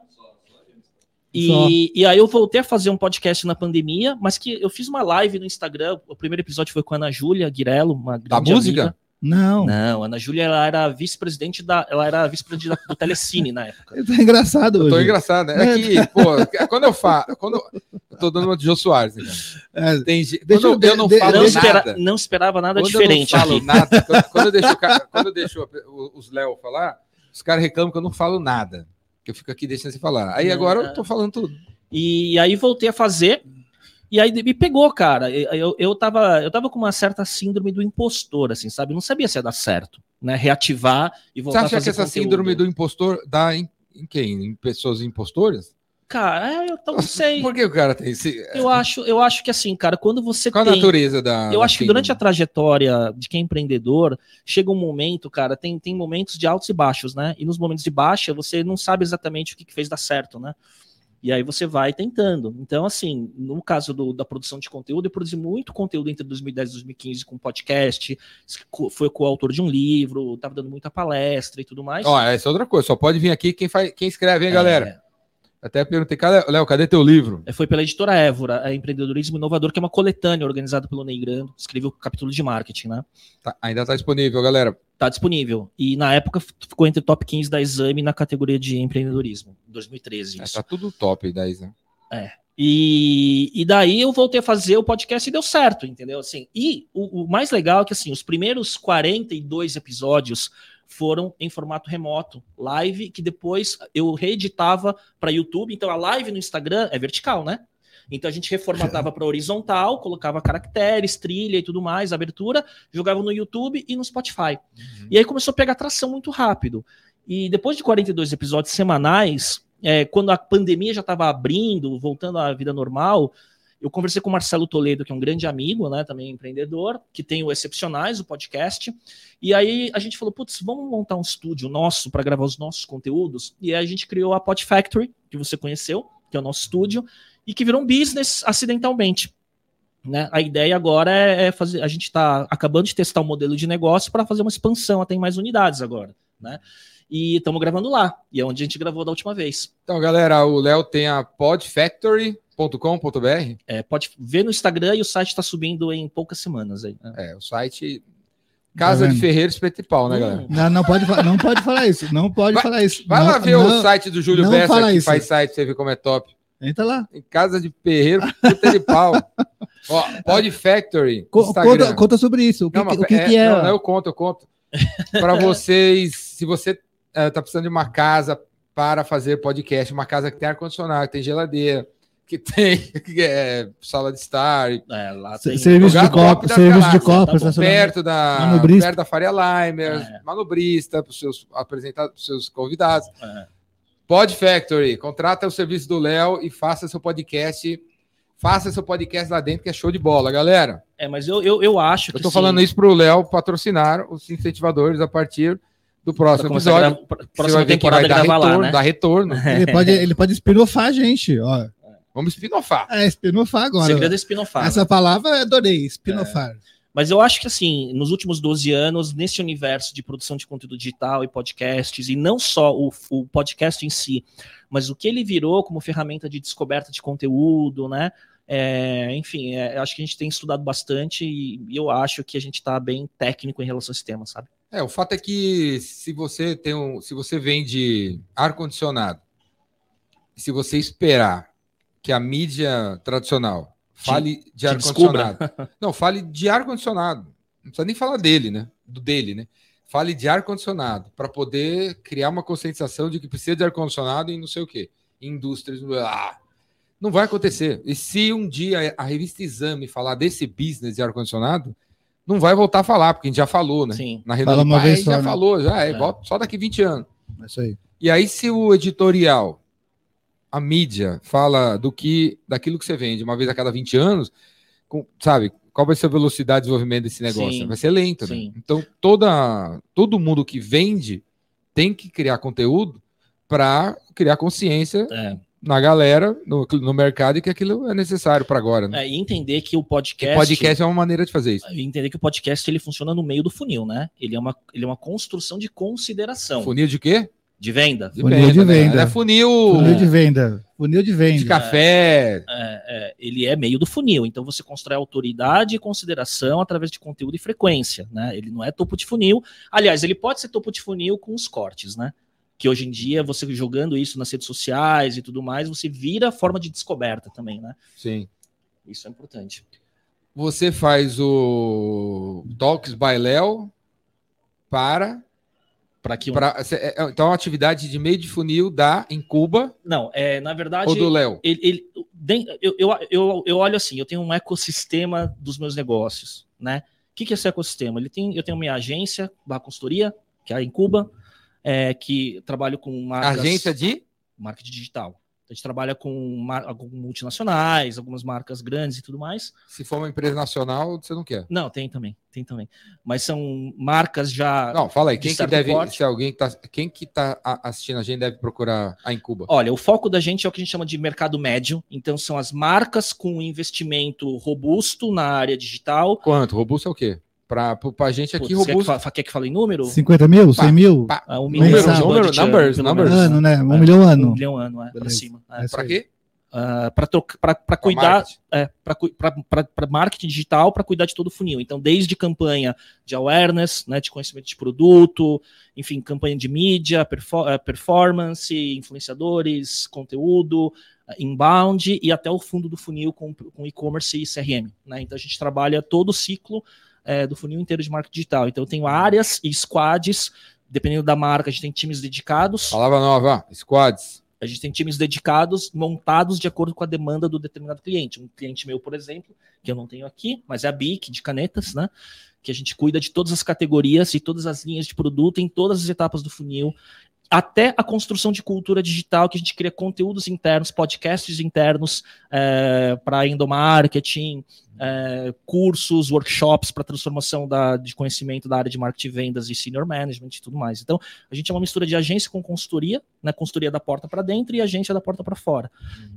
E, e aí eu voltei a fazer um podcast na pandemia, mas que eu fiz uma live no Instagram. O primeiro episódio foi com a Ana Júlia Guirello, uma grande música? amiga. Não. Não, a Ana Júlia ela era vice-presidente da, ela era vice-presidente da- do Telecine na época. *laughs* Tá engraçado Eu tô hoje. engraçado, né? É que, pô, quando eu falo. Quando eu, eu tô dando uma de Jô Soares, né? É, Tem, Deixa quando eu- eu, não de- falo Não, Deixa- espera- nada. não esperava nada quando diferente eu não falo aqui. nada, quando, *laughs* quando eu deixo, quando eu deixo os Léo falar, os caras reclamam que eu não falo nada. Que eu fico aqui deixando você falar. Aí Não, agora é. eu tô falando tudo. E aí voltei a fazer. E aí me pegou, cara. Eu, eu, tava, eu tava com uma certa síndrome do impostor, assim, sabe? Eu não sabia se ia dar certo, né? Reativar e Você voltar a acha que essa conteúdo. síndrome do impostor dá em, em quem? Em pessoas impostoras? Cara, é, eu não sei. Por que o cara tem esse. Eu acho, eu acho que assim, cara, quando você Qual a tem... natureza da. Eu acho que durante a trajetória de quem é empreendedor, chega um momento, cara, tem, tem momentos de altos e baixos, né? E nos momentos de baixa, você não sabe exatamente o que, que fez dar certo, né? E aí você vai tentando. Então, assim, no caso do- da produção de conteúdo, eu produzi muito conteúdo entre 2010 e 2015 com podcast, foi coautor de um livro, tava dando muita palestra e tudo mais. Ó, essa é outra coisa. Só pode vir aqui quem, faz, quem escreve, hein, É, galera? Até perguntei, Léo, cadê teu livro? É, Foi pela editora Évora, é Empreendedorismo Inovador, que é uma coletânea organizada pelo Ney Grando, escreveu o capítulo de marketing, né? Tá- ainda tá disponível, galera. Tá disponível. E na época ficou entre top 15 da Exame na categoria de empreendedorismo, em 2013. É, Isso. tá tudo top daí, né? E, e daí eu voltei a fazer o podcast e deu certo, entendeu? Assim, e o, o mais legal é que assim, os primeiros 42 episódios foram em formato remoto, live, que depois eu reeditava para YouTube. Então a live no Instagram é vertical, né? Então a gente reformatava *laughs* para horizontal, colocava caracteres, trilha e tudo mais, abertura, jogava no YouTube e no Spotify. E aí começou a pegar tração muito rápido. E depois de 42 episódios semanais, é, quando a pandemia já estava abrindo, voltando à vida normal, eu conversei com o Marcelo Toledo, que é um grande amigo, né, também empreendedor, que tem o Excepcionais, o podcast. E aí a gente falou, putz, vamos montar um estúdio nosso para gravar os nossos conteúdos. E aí a gente criou a Pod Factory, que você conheceu, que é o nosso estúdio, e que virou um business acidentalmente. Né? A ideia agora é é fazer. A gente está acabando de testar um modelo de negócio para fazer uma expansão até em mais unidades agora. Né? E estamos gravando lá, e é onde a gente gravou da última vez. Então, galera, o Léo tem a podfactory.com.br. É, pode ver no Instagram e o site está subindo em poucas semanas aí. né? É, o site Casa Tá de vendo? Ferreiro Espeto e Pau, né, Hum. galera? Não, não pode, não pode falar isso. Não pode Vai- falar isso. Vai Não- lá ver não- o site do Júlio Bessa, que isso. faz site, você vê como é top. Entra lá. Em Casa de Ferreiro, puta de pau. *laughs* Ó, Pod Factory. Conta, conta sobre isso. O que, Não, que- o que, que é? Não, não, eu conto, eu conto. Para *laughs* vocês, se você está precisando de uma casa para fazer podcast, uma casa que tem ar-condicionado, que tem geladeira, que tem *laughs* que é, sala de estar, É, lá tem. Serviço de top copo, das serviço de galáxias, copo, tá perto da, perto da Faria Limer, É. manobrista, para os seus apresentados, pros seus convidados. É. Pod Factory, contrata o serviço do Léo e faça seu podcast. Faça seu podcast lá dentro, que é show de bola, galera. É, mas eu, eu, eu acho que. Eu tô sim, falando isso pro Léo patrocinar os incentivadores a partir do próximo episódio. gra- pra- Você Próxima vai ver que temporada vai dar retorno, lá, né? dar retorno. *laughs* Ele pode, ele pode espinofar a gente. Ó. Vamos espinofar. É, espinofar O agora. segredo é espinofar. Essa palavra eu adorei, espinofar. Mas eu acho que, assim, nos últimos 12 anos, nesse universo de produção de conteúdo digital e podcasts, e não só o, o podcast em si, mas o que ele virou como ferramenta de descoberta de conteúdo, né? É, enfim, é, acho que a gente tem estudado bastante e, e eu acho que a gente está bem técnico em relação a esse tema, sabe? É, o fato é que se você tem um, se você vende ar condicionado, e se você esperar que a mídia tradicional fale de te ar condicionado, *laughs* não fale de ar condicionado, não precisa nem falar dele, né? do dele, né? Fale de ar-condicionado, para poder criar uma conscientização de que precisa de ar-condicionado em não sei o quê. Indústrias. Ah, não vai acontecer. E se um dia a revista Exame falar desse business de ar-condicionado, não vai voltar a falar, porque a gente já falou, né? Sim. Na Fala uma vez só, já né? falou, já é, É. volta só daqui 20 anos. É isso aí. E aí, se o editorial, a mídia, fala do que daquilo que você vende uma vez a cada 20 anos, com- sabe, qual vai ser a velocidade de desenvolvimento desse negócio? Sim. Vai ser lento, né? Sim. Então, toda, todo mundo que vende tem que criar conteúdo para criar consciência É. na galera, no, no mercado, e que aquilo é necessário para agora. Né? É, e entender que o podcast. podcast é uma maneira de fazer isso. e entender que o podcast ele funciona no meio do funil, né? Ele é uma, ele é uma construção de consideração Funil de quê? de venda. Funil de né? venda. É funil, Funil de venda. Funil de de venda. café. É, é, ele é meio do funil, então você constrói autoridade e consideração através de conteúdo e frequência, né? Ele não é topo de funil. Aliás, ele pode ser topo de funil com os cortes, né? Que hoje em dia, você jogando isso nas redes sociais e tudo mais, você vira forma de descoberta também, né? Sim. Isso é importante. Você faz o Talks by Léo para. Para que um... pra- cê- é- então, é uma atividade de meio de funil da Incuba Não, é, na verdade, ou do Léo? ele, ele- eu, eu, eu, eu olho assim, eu tenho um ecossistema dos meus negócios, né? O que, que é esse ecossistema? Ele tem, eu tenho minha agência, barra consultoria, que é a Incuba, é, que trabalho com marcas, Agência de. marketing digital. A gente trabalha com mar- multinacionais, algumas marcas grandes e tudo mais. Se for uma empresa nacional, você não quer. Não, tem também, tem também. Mas são marcas já. Não, fala aí. de Quem que deve. porte. Se alguém tá, quem que tá a- assistindo a gente deve procurar a Incuba? Olha, o foco da gente é o que a gente chama de mercado médio. Então, são as marcas com investimento robusto na área digital, Quanto? Robusto é o quê? Pro- pra gente aqui, Putz, quer, que robusto. fa- quer que fale em número? 50 mil? 100 mil? pá. Ah, um Número, milhão de número, budget, numbers, numbers. Ano, né? Um É, milhão Um ano. milhão ano, é, pra Beleza. cima. É aí. quê? Ah, pra- pra Pra cuidar, marketing. é, para marketing digital, para cuidar de todo o funil. Então, desde campanha de awareness, né, de conhecimento de produto, enfim, campanha de mídia, eh, performance, influenciadores, conteúdo, inbound e até o fundo do funil com, com e-commerce e CRM. Né? Então, a gente trabalha todo o ciclo eh, do funil inteiro de marketing digital. Então, eu tenho áreas e squads, dependendo da marca, a gente tem times dedicados. Palavra nova. Squads. A gente tem times dedicados, montados de acordo com a demanda do determinado cliente. Um cliente meu, por exemplo, que eu não tenho aqui, mas é a BIC de canetas, né? Que a gente cuida de todas as categorias e todas as linhas de produto em todas as etapas do funil, até a construção de cultura digital, que a gente cria conteúdos internos, podcasts internos para endomarketing, é, cursos, workshops para transformação da, de conhecimento da área de marketing e vendas e senior management e tudo mais. Então, a gente é uma mistura de agência com consultoria, né, consultoria da porta para dentro e agência da porta para fora.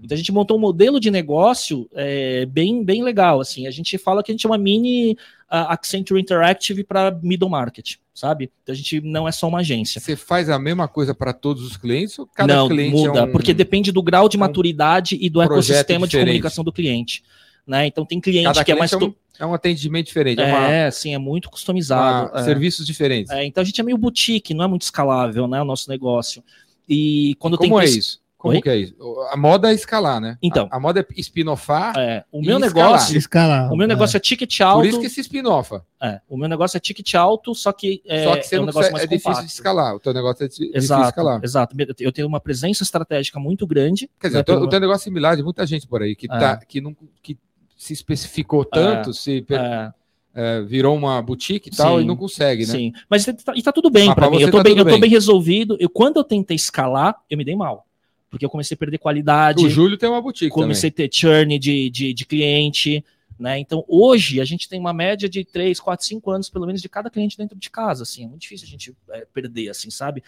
Então, a gente montou um modelo de negócio é, bem, bem legal. Assim, a gente fala que a gente é uma mini uh, Accenture Interactive para middle market, sabe? Então, a gente não é só uma agência. Você faz a mesma coisa para todos os clientes ou cada não, cliente muda, é um... porque depende do grau de um maturidade e do ecossistema de diferente. comunicação do cliente. Né? Então, tem cliente cada que é cliente mais. é, um, é um atendimento diferente, é, uma, É, sim, é muito customizado. uma- é. serviços diferentes. É, então a gente é meio boutique, não é muito escalável, né? O nosso negócio. E quando Como tem é pres- isso? Como Oi? que é isso? A moda é escalar, né? Então. A, a moda é spin-offar, É, o meu escalar. negócio, Escalar. o meu negócio é ticket por alto. isso que se spin-offa. é, o meu negócio é ticket alto, só que é, Só que você é um não negócio consegue, mais é difícil compacto. de escalar. O teu negócio é di- difícil de escalar. exato. Eu tenho uma presença estratégica muito grande. Quer dizer, né, o teu, pelo o teu negócio é similar de muita gente por aí, que, É. tá, que, não, que se especificou tanto, se per- é, é, virou uma boutique e tal, Sim, e não consegue, né? Sim, mas e tá, e tá tudo bem para mim. Eu tô, tá bem, eu tô bem. bem resolvido. Eu, quando eu tentei escalar, eu me dei mal. Porque eu comecei a perder qualidade. O Júlio tem uma boutique comecei também. a ter churn de, de, de cliente, né? Então, hoje, a gente tem uma média de 3, 4, 5 anos, pelo menos, de cada cliente dentro de casa, assim, é muito difícil a gente é, perder, assim, sabe?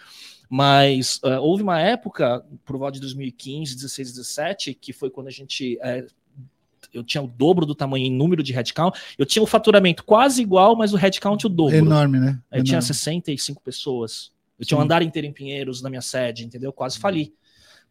Mas é, houve uma época, por volta de 2015, 16, 17, que foi quando a gente... é, eu tinha o dobro do tamanho em número de headcount, eu tinha o faturamento quase igual, mas o headcount o dobro. Enorme, né? Eu tinha Enorme. 65 pessoas. Eu tinha um Sim. andar inteiro em Pinheiros na minha sede, entendeu? Eu quase fali.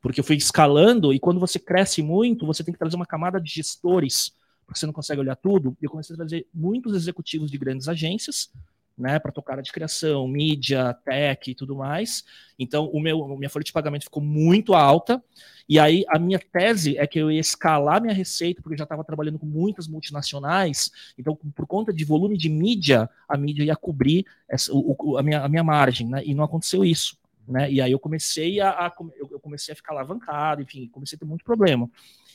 Porque eu fui escalando e quando você cresce muito, você tem que trazer uma camada de gestores, porque você não consegue olhar tudo. E eu comecei a trazer muitos executivos de grandes agências, né, para tocar de criação, mídia, tech e tudo mais. Então, o meu, minha folha de pagamento ficou muito alta. E aí, a minha tese é que eu ia escalar minha receita, porque eu já estava trabalhando com muitas multinacionais. Então, por conta de volume de mídia, a mídia ia cobrir essa, o, a, minha, a minha margem, né? E não aconteceu isso. Né? E aí eu comecei a, a eu comecei a ficar alavancado, enfim, comecei a ter muito problema.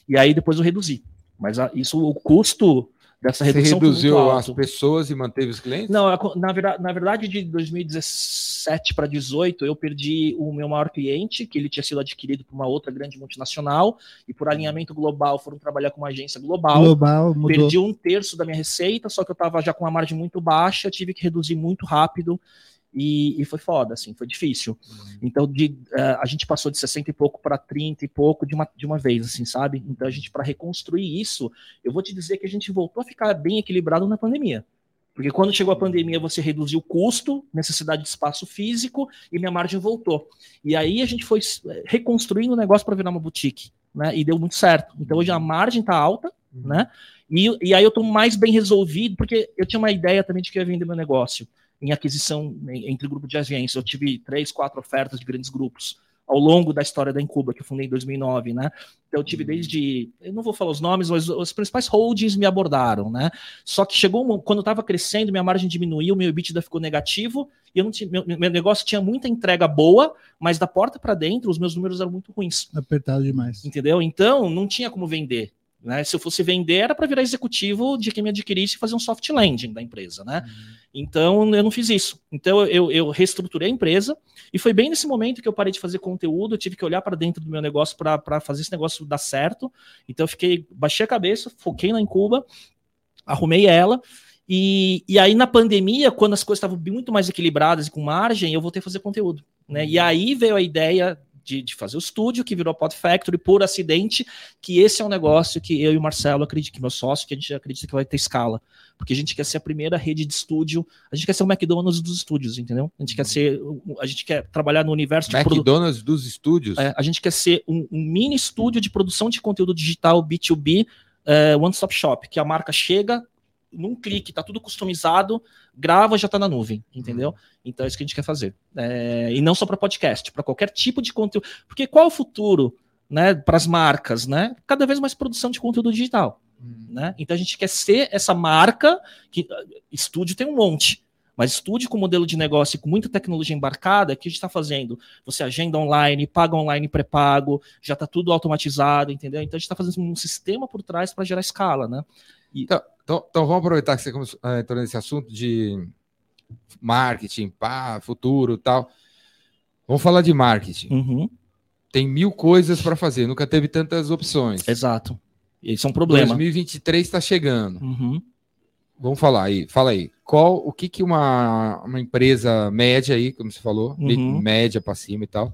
E aí depois eu reduzi. Mas a, isso, o custo dessa redução. Você reduziu as pessoas e manteve os clientes? Não, na, verdade, na verdade, de 2017 para 2018, eu perdi o meu maior cliente, que ele tinha sido adquirido por uma outra grande multinacional, e por alinhamento global foram trabalhar com uma agência global. Global, mudou. Perdi um terço da minha receita, só que eu estava já com uma margem muito baixa, tive que reduzir muito rápido. E, e, foi foda, assim, foi difícil. Uhum. Então, de, uh, a gente passou de 60 e pouco para 30 e pouco de uma, de uma vez, assim, sabe? Então, a gente, para reconstruir isso, eu vou te dizer que a gente voltou a ficar bem equilibrado na pandemia. Porque quando chegou a pandemia, você reduziu o custo, necessidade de espaço físico, e minha margem voltou. E aí a gente foi eh, reconstruindo o negócio para virar uma boutique, né? E deu muito certo. Então, hoje a margem está alta, uhum. né? E, e aí eu estou mais bem resolvido, porque eu tinha uma ideia também de que eu ia vender meu negócio em aquisição entre grupo de agências. Eu tive três, quatro ofertas de grandes grupos ao longo da história da Incuba, que eu fundei em 2009, né? Então, eu tive uhum. desde, eu não vou falar os nomes, mas os principais holdings me abordaram, né? Só que chegou um, quando eu estava crescendo, minha margem diminuiu, meu EBITDA ficou negativo, e eu não tinha, meu, meu negócio tinha muita entrega boa, mas da porta para dentro, os meus números eram muito ruins. Apertado demais. Entendeu? Então, não tinha como vender. Né? Se eu fosse vender, era para virar executivo de quem me adquirisse e fazer um soft landing da empresa. Né? Uhum. Então, eu não fiz isso. Então, eu, eu reestruturei a empresa e foi bem nesse momento que eu parei de fazer conteúdo. Eu tive que olhar para dentro do meu negócio para fazer esse negócio dar certo. Então, eu fiquei, baixei a cabeça, foquei na Incuba, arrumei ela. E, e aí, na pandemia, quando as coisas estavam muito mais equilibradas e com margem, eu voltei a fazer conteúdo. Né? E aí veio a ideia de, de, fazer o estúdio, que virou Pod Factory por acidente, que esse é um negócio que eu e o Marcelo acredito, que meu sócio, que a gente acredita que vai ter escala. Porque a gente quer ser a primeira rede de estúdio, a gente quer ser o McDonald's dos estúdios, entendeu? A gente quer uhum. ser, a gente quer trabalhar no universo de McDonald's dos estúdios? É, a gente quer ser um, um, mini estúdio de produção de conteúdo digital B2B, é, One Stop Shop, que a marca chega, num clique, tá tudo customizado, grava, já tá na nuvem, entendeu? Uhum. Então é isso que a gente quer fazer. É, e não só para podcast, para qualquer tipo de conteúdo. Porque qual é o futuro, né, para as marcas, né? Cada vez mais produção de conteúdo digital, uhum. né? Então a gente quer ser essa marca que estúdio tem um monte. Mas estúdio com modelo de negócio e com muita tecnologia embarcada, que a gente está fazendo? Você agenda online, paga online pré-pago, já está tudo automatizado, entendeu? Então a gente está fazendo um sistema por trás para gerar escala, né? E... Então, então, então, vamos aproveitar que você começou, uh, entrou nesse assunto de marketing, pá, futuro tal. Vamos falar de marketing. Uhum. Tem mil coisas para fazer, nunca teve tantas opções. Exato. Isso é um problema. 2023 está chegando. Uhum. Vamos falar aí. Fala aí. Qual, o que, que uma, uma empresa média aí, como você falou, uhum. média para cima e tal,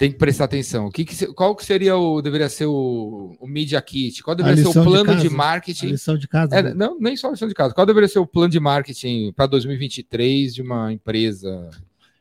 tem que prestar atenção. O que, que qual que seria o deveria ser o, o media kit? Qual deveria ser o plano de, de marketing? A lição de casa. É, não, nem só a lição de casa. Qual deveria ser o plano de marketing para 2023 de uma empresa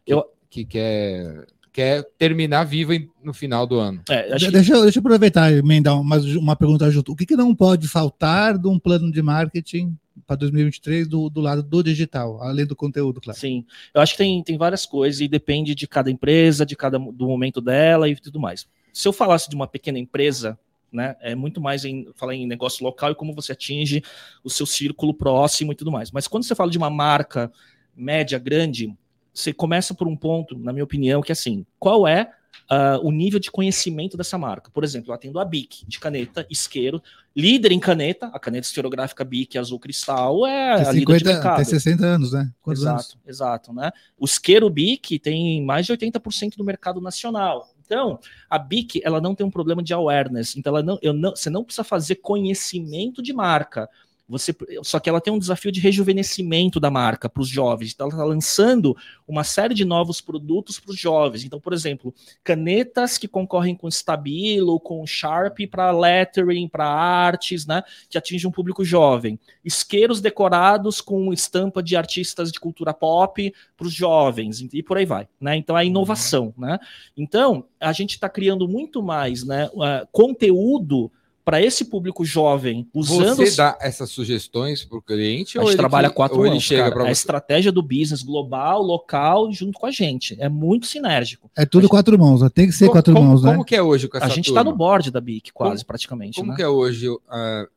que, Eu... que quer quer terminar viva no final do ano. É, deixa, que... deixa, eu aproveitar e emendar mais uma pergunta junto. O que, que não pode faltar de um plano de marketing para 2023 do, do lado do digital, além do conteúdo, claro. Sim, eu acho que tem, tem várias coisas e depende de cada empresa, de cada do momento dela e tudo mais. Se eu falasse de uma pequena empresa, né, é muito mais em falar em negócio local e como você atinge o seu círculo próximo e tudo mais. Mas quando você fala de uma marca média, grande, você começa por um ponto, na minha opinião, que é assim, qual é uh, o nível de conhecimento dessa marca. Por exemplo, eu atendo a BIC, de caneta, isqueiro, líder em caneta, a caneta estereográfica BIC azul cristal é tem a 50, líder de mercado. Tem 60 anos, né? Quantos exato, anos? exato, né? O isqueiro BIC tem mais de 80% do mercado nacional. Então, a BIC, ela não tem um problema de awareness, então ela não, eu não, você não precisa fazer conhecimento de marca. Você, só que ela tem um desafio de rejuvenescimento da marca para os jovens. Então, ela está lançando uma série de novos produtos para os jovens. Então, por exemplo, canetas que concorrem com Stabilo, com Sharp para lettering, para artes, né, que atingem um público jovem. Isqueiros decorados com estampa de artistas de cultura pop para os jovens e por aí vai. Né? Então, é inovação. Né? Então, a gente está criando muito mais né, uh, conteúdo para esse público jovem, usando. Você dá essas sugestões para o cliente a ou gente ele, trabalha que- quatro ou ele mãos, chega cara. para É a você? estratégia do business global, local, junto com a gente. É muito sinérgico. É tudo quatro mãos, né? tem que ser Como- quatro como, mãos, né? Como que é hoje com essa a gente está no board da BIC, quase, Como- praticamente. Como né? que é hoje ah,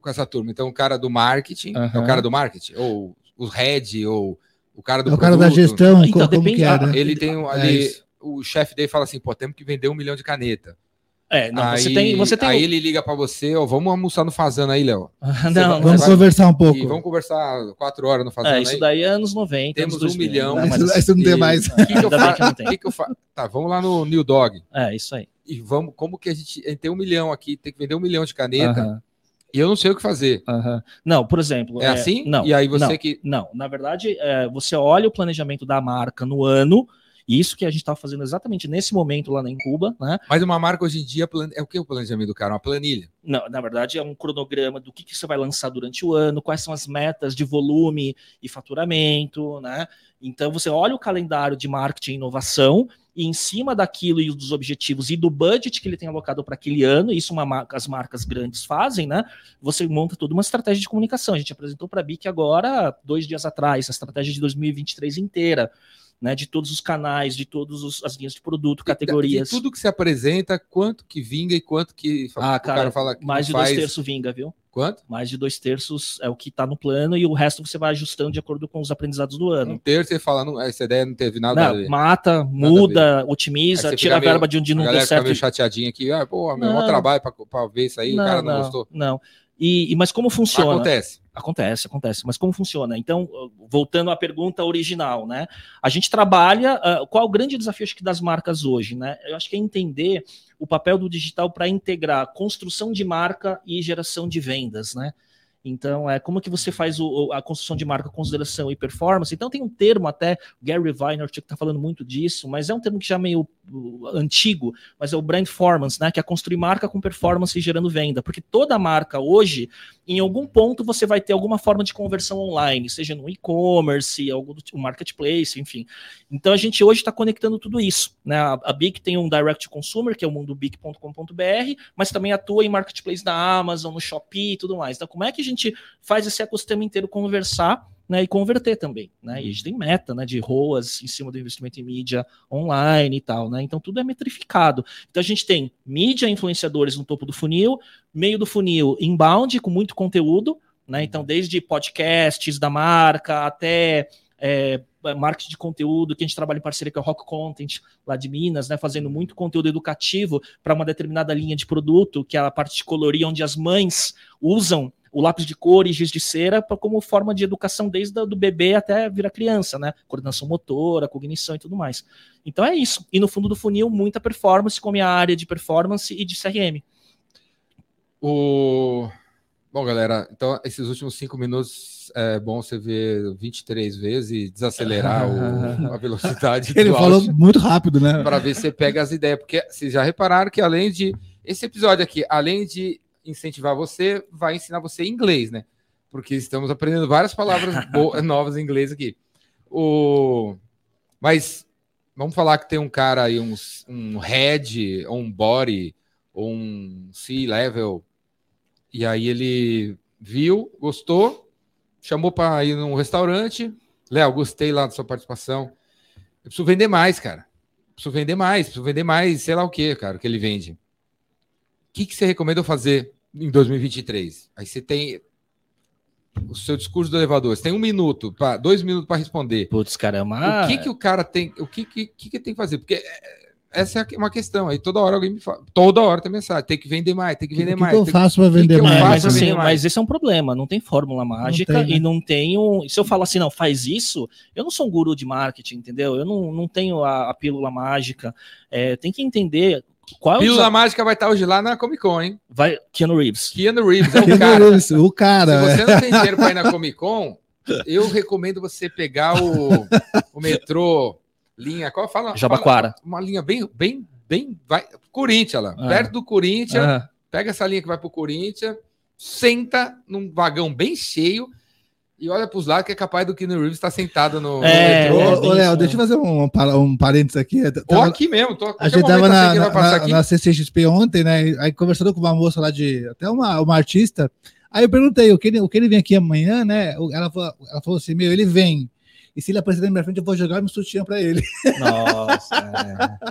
com essa turma? Então, o cara do marketing, é o cara do marketing, ou o head, ou o cara do É o cara da produto. gestão, Então, co- como depende- que é, né? Ele tem um- É ali, isso. o chefe dele fala assim, pô, temos que vender um milhão de caneta. É, não, aí, você tem. Você tem aí ele liga pra você, ó, vamos almoçar no Fazano aí, Léo. *laughs* não, vai- não, Vamos vai- conversar um pouco. E vamos conversar quatro horas no Fazano é, isso aí. daí é anos 90. Temos anos um 2000, milhão. né? Mas, Isso- isso não tem mais. O que, que eu faço? que não tem. O que eu faço? Tá, vamos lá no New Dog. É, isso aí. E vamos, como que a gente, a gente tem um milhão aqui, tem que vender um milhão de caneta, Aham, e eu não sei o que fazer. aham. Não, por exemplo. É, assim? Não. E aí você não, que. Não, na verdade, é, você olha o planejamento da marca no ano, e isso que a gente está fazendo exatamente nesse momento lá em Cuba, né? Mas uma marca hoje em dia é o que o planejamento do cara? Uma planilha. Não, na verdade, é um cronograma do que, que você vai lançar durante o ano, quais são as metas de volume e faturamento, né? Então você olha o calendário de marketing e inovação, e em cima daquilo e dos objetivos e do budget que ele tem alocado para aquele ano, isso uma marca, as marcas grandes fazem, né? Você monta toda uma estratégia de comunicação. A gente apresentou para a BIC agora, dois dias atrás, a estratégia de 2023 inteira. Né, de todos os canais, de todas as linhas de produto, categorias. De tudo que se apresenta, quanto que vinga e quanto que Ah, o cara, cara fala que mais não de dois faz. terços vinga, viu? Quanto? Mais de dois terços é o que está no plano e o resto você vai ajustando de acordo com os aprendizados do Um ano. terço você fala, não, essa ideia não teve nada a Não, ver. mata, muda, otimiza, tira a fica meio- verba de onde a não galera deu fica certo. meio chateadinha aqui, ah, pô, meu Não. maior trabalho pra ver isso aí, o cara não, gostou. Não. E, e- mas como funciona? Acontece. Acontece, acontece. Mas como funciona? Então, voltando à pergunta original, né? A gente trabalha. ah, qual é o grande desafio acho que, das marcas hoje, né? Eu acho que é entender o papel do digital para integrar construção de marca e geração de vendas, né? Então, é como que você faz o- a construção de marca, consideração e performance. Então, tem um termo até, Gary Vaynerchuk está falando muito disso, mas é um termo que já meio uh, antigo, mas é o brand performance, né? Que é construir marca com performance e gerando venda. Porque toda marca hoje, em algum ponto, você vai ter alguma forma de conversão online, seja no e-commerce, algum tipo, marketplace, enfim. Então, a gente hoje está conectando tudo isso. Né? A, BIC tem um direct consumer, que é o mundo bic.com.br, mas também atua em marketplace da Amazon, no Shopee e tudo mais. Então, como é que gente faz esse ecossistema inteiro conversar né, e converter também, né? E a gente tem meta, né, de ROAS em cima do investimento em mídia online e tal, né? Então tudo é metrificado. Então a gente tem mídia influenciadores no topo do funil, meio do funil inbound com muito conteúdo, né? Então desde podcasts da marca até é, marketing de conteúdo, que a gente trabalha em parceria com a Rock Content, lá de Minas, né, fazendo muito conteúdo educativo para uma determinada linha de produto, que é a parte de colorir, onde as mães usam o lápis de cor e giz de cera pra, como forma de educação desde o do bebê até virar criança, né? Coordenação motora, cognição e tudo mais. Então é isso. E no fundo do funil, muita performance, como a área de performance e de CRM. O... Bom, galera, então esses últimos cinco minutos é bom você ver 23 vezes e desacelerar o- *laughs* a velocidade Ele do falou muito rápido, né? para ver se você pega as ideias, porque vocês já repararam que além de esse episódio aqui, além de incentivar você, vai ensinar você inglês, né? Porque estamos aprendendo várias palavras *laughs* novas em inglês aqui. O... Mas vamos falar que tem um cara aí, um, um head, ou um body, ou um C-level, e aí ele viu, gostou, chamou para ir num restaurante. Léo, gostei lá da sua participação. Eu preciso vender mais, cara. Preciso vender mais, preciso vender mais, sei lá o que, cara, que ele vende. O que, que você recomenda eu fazer em 2023? Aí você tem o seu discurso do elevador. Você tem um minuto, pra, dois minutos para responder. Putz, caramba. O que, que o cara tem. O que, que, que, que tem que fazer? Porque é, essa é uma questão. Aí toda hora alguém me fala. Toda hora tem mensagem. Tem que vender mais, tem que O que, vender que mais. eu faço para que vender eu É, mais? faço mas, assim, vender mais? mas esse é um problema, não tem fórmula mágica tem, né? e não tem um. Se eu falar assim, não, faz isso, eu não sou um guru de marketing, entendeu? Eu não, não tenho a, a pílula mágica. É, tem que entender qual é o. Pílula mágica vai estar hoje lá na Comic Con, hein? Vai, Keanu Reeves. Keanu Reeves é o cara. isso, o cara. Se você não tem dinheiro para ir na Comic Con, eu recomendo você pegar o, o metrô, linha. Qual fala? Jabaquara. fala uma linha bem, bem, bem. Vai, Corinthians lá. Ah. Perto do Corinthians. Ah, Pega essa linha que vai pro Corinthians, senta num vagão bem cheio, e olha pros lados que é capaz do Keanu Reeves estar sentado no, É, no metrô. Ô, é, ô, Léo, deixa eu fazer um, um, parênteses aqui. Eu Ou tava- aqui mesmo, tô, A gente tava na, aqui vai na, na, na CCXP ontem, né? Aí conversando com uma moça lá de. Até uma, uma artista. Aí eu perguntei, o que, ele, o que ele vem aqui amanhã, né? Ela, ela falou assim: meu, ele vem. E se ele aparecer na minha frente, eu vou jogar meu sutiã pra ele. Nossa,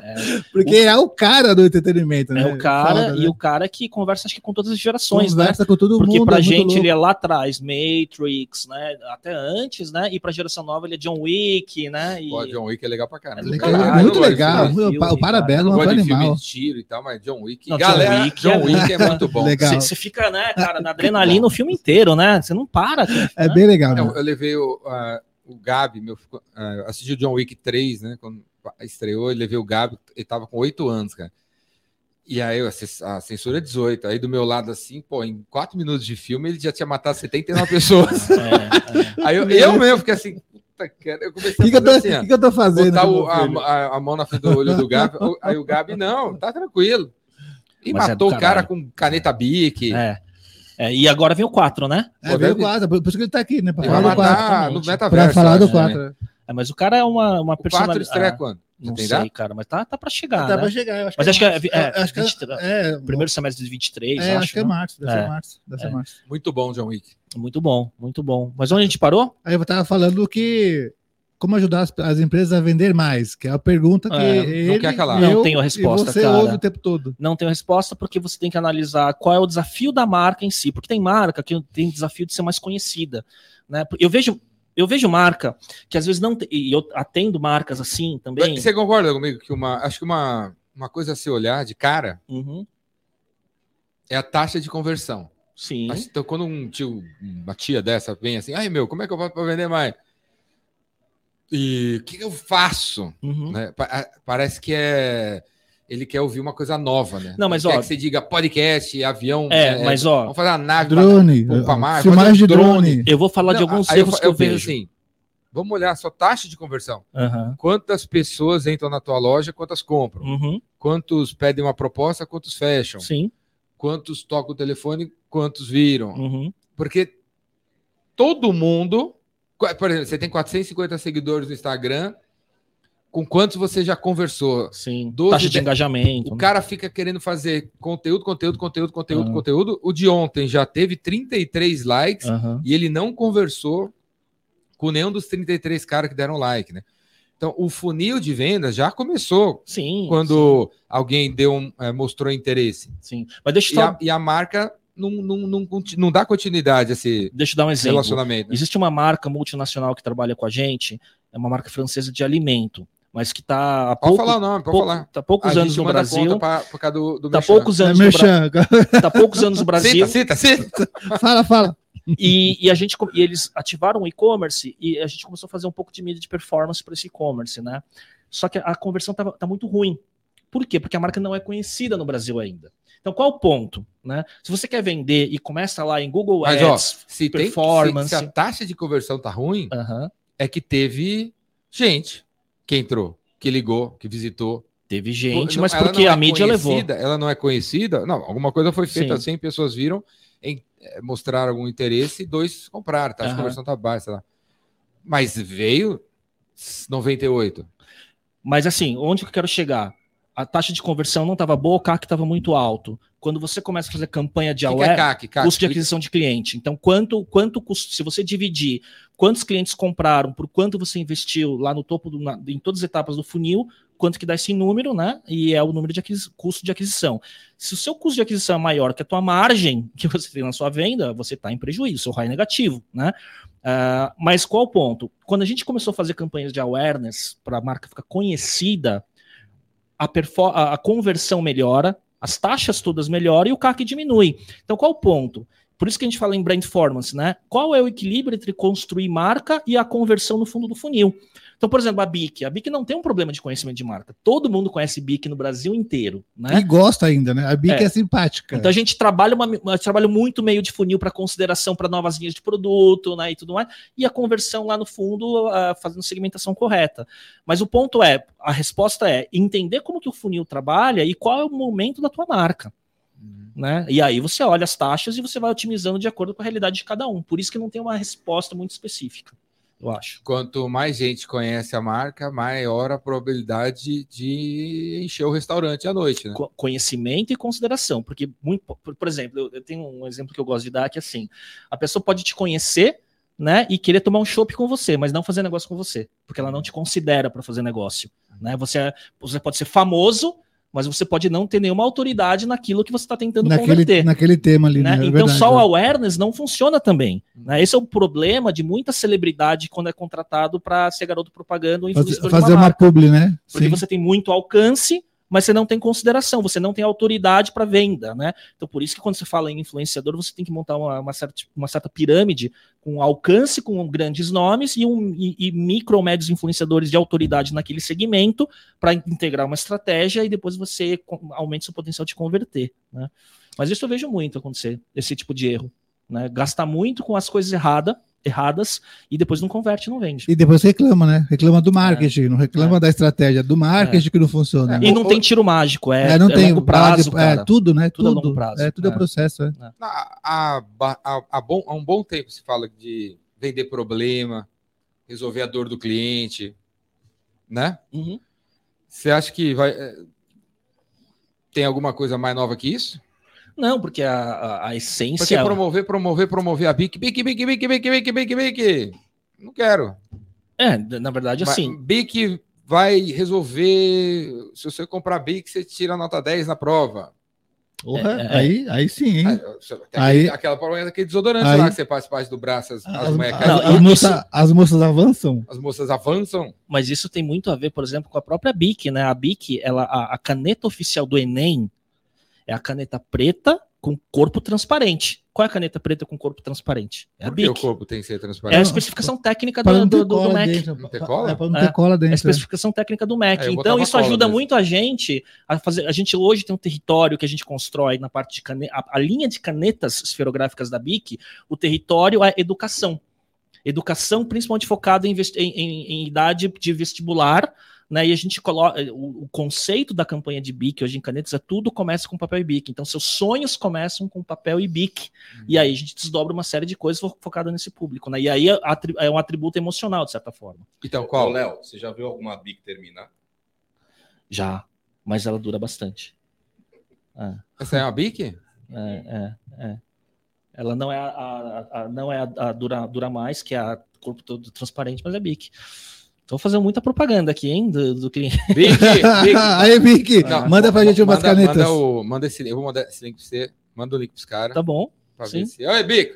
é, é. *laughs* Porque é o cara do entretenimento, né? É o cara Foda, e né? o cara que conversa acho que com todas as gerações, né? Conversa com todo Porque mundo. pra é gente louco. ele é lá atrás, Matrix, né? Até antes, né? E pra geração nova ele é John Wick, né? E... Pô, John Wick é legal pra caramba. É Legal, Caralho, é muito eu gosto legal. filme, o, o Parabelo Eu é um filme animal. de tiro e tal, mas John Wick. Não, John galera, Wick John é- Wick é muito *laughs* bom. Legal. Você fica, né, cara, na adrenalina o filme inteiro, né? Você não para. cara, É né? bem legal. né? Eu, eu levei o, ah, o Gabi, meu, uh, assisti o John Wick 3, né? Quando estreou, eu levei o Gabi, ele tava com 8 anos, cara. E aí a cens- a censura é 18. Aí do meu lado, assim, pô, em 4 minutos de filme ele já tinha matado 79 pessoas. *laughs* É, é. Aí eu, eu mesmo fiquei assim, puta, cara. Eu comecei O que, a eu tô, fazer assim, ó. que eu tô fazendo? botar o- a, a- a mão na frente do olho do Gabi. o- Aí o Gabi, não, tá tranquilo. E Mas é matou do o cara com caneta bique. É. É, e agora vem o 4, né? É, veio o 4, por isso que ele tá aqui, né? Pra Ele vai falar do 4. matar no exatamente. metaverso. Pra falar do acho, né? 4. É, mas o cara é uma, uma O 4 personalidade. estreia Ah, quando? não sei, data? cara, mas tá, tá pra chegar, Dá né? pra chegar, eu acho Mas que acho que é, é, eu acho que 23, é, primeiro semestre de 23, é, acho, acho que é né? março, deve É. ser março, deve ser É. março. Muito bom, John Wick. Muito bom, muito bom. Mas onde a gente parou? Aí eu tava falando que como ajudar as, as empresas a vender mais, que é a pergunta que É, não ele, quer calar. eu Não tenho a e resposta, você cara. ouve o tempo todo. Não tenho resposta porque você tem que analisar qual é o desafio da marca em si, porque tem marca que tem desafio de ser mais conhecida, né? Eu vejo eu vejo marca que às vezes não tem, e eu atendo marcas assim também. Você concorda comigo que uma. Acho que uma, uma coisa a se olhar de cara Uhum, é a taxa de conversão. sim. Então, quando um tio, uma tia dessa vem assim, ai meu, como é que eu faço para vender mais? E o que, eu faço? Uhum. Né? Parece que é. Ele quer ouvir uma coisa nova, né? Não, mas, Ele quer ó- que você diga podcast, avião. É, mas ó, Vamos fazer uma nave. Drone, pra- filmagem fazer de um drone. eu vou falar de Não, alguns aí eu erros fa- que eu, penso vejo. assim, vamos olhar a sua taxa de conversão. Aham, Quantas pessoas entram na tua loja, quantas compram? uhum, Quantos pedem uma proposta, quantos fecham? sim. Quantos tocam o telefone, quantos viram? uhum, Porque todo mundo, por exemplo, você tem 450 seguidores no Instagram, com quantos você já conversou? sim. 12 Taxa de de- engajamento. O né? cara fica querendo fazer conteúdo, conteúdo, conteúdo, conteúdo, Ah. conteúdo. O de ontem já teve 33 likes e ele não conversou com nenhum dos 33 caras que deram like, né? Então, o funil de vendas já começou Sim. quando alguém deu um, eh, mostrou interesse. Sim. Mas deixa eu, E só, a, e a marca não, não, não, não dá continuidade a esse deixa eu dar um exemplo. relacionamento. né? Existe uma marca multinacional que trabalha com a gente, é uma marca francesa de alimento, mas que está há Pode pouco, falar o nome, pode pouco- falar. tá poucos a anos no Brasil. pra, do, do Tá poucos É anos no Brasil. Tá poucos anos no Brasil. Cita, cita, cita. *laughs* fala, fala. E, e a gente e eles ativaram o e-commerce e a gente começou a fazer um pouco de mídia de performance para esse e-commerce, né? Só que a conversão tá, tá muito ruim. Por quê? Porque a marca não é conhecida no Brasil ainda. Então, qual o ponto? Né? Se você quer vender e começa lá em Google Mas, ó, Ads, se, tem, se, performance. se a taxa de conversão tá ruim, é que teve gente que entrou, que ligou, que visitou. teve gente, Não, mas porque é a mídia levou. Ela não é conhecida. Não, alguma coisa foi feita, Sim. 100 pessoas viram, em, eh, mostraram algum interesse, dois compraram, tá? A conversão tá baixa, lá. Mas veio 98. Mas assim, onde que eu quero chegar? A taxa de conversão não estava boa, o CAC estava muito alto. Quando você começa a fazer campanha de que é CAC? CAC? custo de aquisição de cliente. Então, quanto quanto custo, se você dividir quantos clientes compraram, por quanto você investiu lá no topo do, na- em todas as etapas do funil, quanto que dá esse número, né? E é o número de aquisi- custo de aquisição. Se o seu custo de aquisição é maior que a tua margem *laughs* que você tem na sua venda, você está em prejuízo, seu ROI é negativo, né? Ah, mas qual o ponto? Quando a gente começou a fazer campanhas de awareness para a marca ficar conhecida, a, a conversão melhora, as taxas todas melhoram e o CAC diminui. Então, qual o ponto? Por isso que a gente fala em brand performance, né? Qual é o equilíbrio entre construir marca e a conversão no fundo do funil? Então, por exemplo, a BIC. A BIC não tem um problema de conhecimento de marca. Todo mundo conhece BIC no Brasil inteiro, né? E gosta ainda, né? A Bic é, É. simpática. Então a gente trabalha, uma, a gente trabalha muito meio de funil para consideração para novas linhas de produto, né, e tudo mais, e a conversão lá no fundo ah, fazendo segmentação correta. Mas o ponto é, a resposta é entender como que o funil trabalha e qual é o momento da tua marca. Né? E aí você olha as taxas e você vai otimizando de acordo com a realidade de cada um. Por isso que não tem uma resposta muito específica, eu acho. Quanto mais gente conhece a marca, maior a probabilidade de encher o restaurante à noite, né? Co- Conhecimento e consideração. Porque, muito, por, exemplo, eu, eu tenho um exemplo que eu gosto de dar que é assim: a pessoa pode te conhecer. Né, e querer tomar um chopp com você, mas não fazer negócio com você, porque ela não te considera para fazer negócio. Né? Você, é- você pode ser famoso, mas você pode não ter nenhuma autoridade naquilo que você está tentando Naquele, converter. naquele tema ali, né? né? É Então verdade, só o é. awareness não funciona também. né? Esse é o problema de muita celebridade quando é contratado para ser garoto propaganda ou Fazer, influenciador fazer de uma uma publi, né? Porque Sim. você tem muito alcance, mas você não tem consideração, você não tem autoridade para venda, né? Então por isso que quando você fala em influenciador, você tem que montar uma, uma certa, uma certa pirâmide com alcance, com grandes nomes e, um, e, e micro médios influenciadores de autoridade naquele segmento para integrar uma estratégia e depois você aumenta seu potencial de converter, né? Mas isso eu vejo muito acontecer, esse tipo de erro, né? Gastar muito com as coisas errada, erradas e depois não converte, não vende. E depois reclama, né? Reclama do marketing, não reclama da estratégia, do marketing que não funciona. E não tem tiro mágico, é, É, não é tem longo prazo, é, cara. tudo, né? Tudo a Tudo, longo prazo, É, tudo é é. processo, é. Há, há, há- há bom, há um bom tempo se fala de vender problema, resolver a dor do cliente, né? Uhum. Você acha que vai. é, Tem alguma coisa mais nova que isso? Não, porque a, a, a Porque essência. promover, promover, promover a Bic, Bic, Bic, Bic, Bic, Bic, Bic, Bic. Não quero. É, na verdade, Mas assim. Bic vai resolver. Se você comprar Bic, você tira nota 10 na prova. Porra, É, é. aí, aí sim, hein? Aí, Aí- aquela prova daquele desodorante Aí- lá que você faz parte do braço, as, as, As, as- caem, Não, as isso- moça- as moças avançam? as moças avançam. Mas isso tem muito a ver, por exemplo, com a própria BIC, né? A BIC, ela, a, a caneta oficial do Enem é a caneta preta com corpo transparente. Qual é a caneta preta com corpo transparente? É a Por que o BIC. corpo tem que ser É a transparente? especificação técnica do, do, do, Mac. dentro. Não ter cola? É, para não É. ter cola É a dentro. especificação técnica do Mac. É, então isso ajuda mesmo. muito a gente a fazer. A gente hoje tem um território que a gente constrói na parte de caneta. A, a linha de canetas esferográficas da BIC, o território é educação. Educação principalmente focada em, em- em- em idade de vestibular. Né, e a gente coloca o, o conceito da campanha de BIC hoje em canetas é tudo começa com papel e BIC. Então, seus sonhos começam com papel e BIC. E aí a gente desdobra uma série de coisas fo- focada nesse público. Né? E aí é, é um atributo emocional, de certa forma. Então, qual? Léo, você já viu alguma BIC terminar? Já, mas ela dura bastante. É, Essa é uma Bic? é, é, é. Ela não é a, a- a- não é a, a dura, dura mais, que é a corpo todo transparente, mas é Bic. Tô fazendo muita propaganda aqui, hein, do, do cliente. *laughs* Bic, Bic. *laughs* Aí, Vicky, Não, manda pra gente umas manda, canetas. Manda, o, manda esse link, eu vou mandar esse link pra você. Manda o link pros caras. Tá bom. pra sim. ver se. Oi, Bic!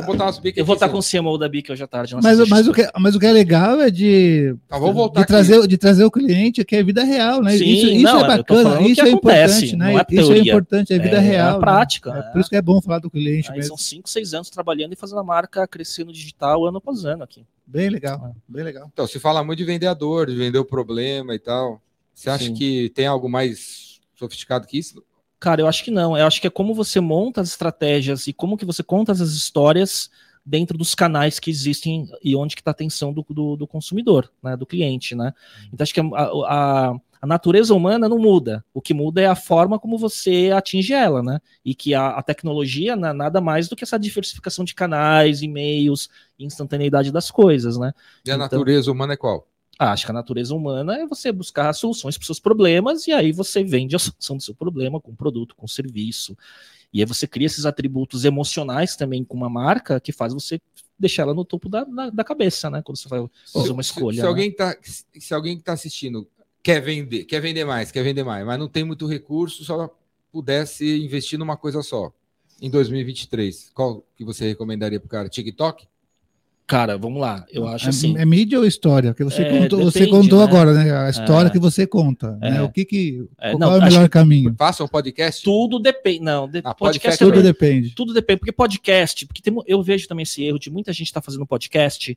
Vamos botar nosso Bic Eu vou estar com o CMO da Bic hoje à tarde. Mas, mas, o que, mas o que é legal é de, Tá, vamos voltar de, aqui. trazer, de trazer o cliente, que é vida real, né? Sim, isso isso não, é bacana, isso é acontece, importante, né? é isso é importante, é vida É, é a real. né? prática, É né? por isso que é bom falar do cliente Aí mesmo. são 5, 6 anos trabalhando e fazendo a marca crescer no digital ano após ano aqui. Bem É. legal, bem legal. Então, se fala muito de vender a dor, de vender o problema e tal. Você acha Sim. que tem algo mais sofisticado que isso? Cara, eu acho que não. Eu acho que é como você monta as estratégias e como que você conta as histórias dentro dos canais que existem e onde que está a atenção do, do, do consumidor, né, do cliente, né? Então acho que a, a, a natureza humana não muda. O que muda é a forma como você atinge ela, né? E que a, a tecnologia não é nada mais do que essa diversificação de canais, e-mails, instantaneidade das coisas, né? E a Então- natureza humana é qual? Acho que a natureza humana é você buscar soluções para os seus problemas e aí você vende a *laughs* solução do seu problema com produto, com serviço. E aí você cria esses atributos emocionais também com uma marca que faz você deixar ela no topo da, da, da cabeça, né? Quando você vai fazer uma Se- escolha. Se, né? alguém tá, se alguém que está assistindo quer vender, quer vender mais, quer vender mais, mas não tem muito recurso, só pudesse investir numa coisa só. Em 2023, qual que você recomendaria para o cara? TikTok? Cara, vamos lá. Eu acho é, assim. é mídia ou história? Porque você É, contou, você depende, contou né? agora, né? A história É. que você conta. É. Né? O que que, É, qual não, é o melhor caminho? Faça um podcast? Tudo depende. Não, de, Ah, podcast, podcast é Tudo depende. tudo depende, porque podcast, porque tem eu vejo também esse erro de muita gente estar fazendo podcast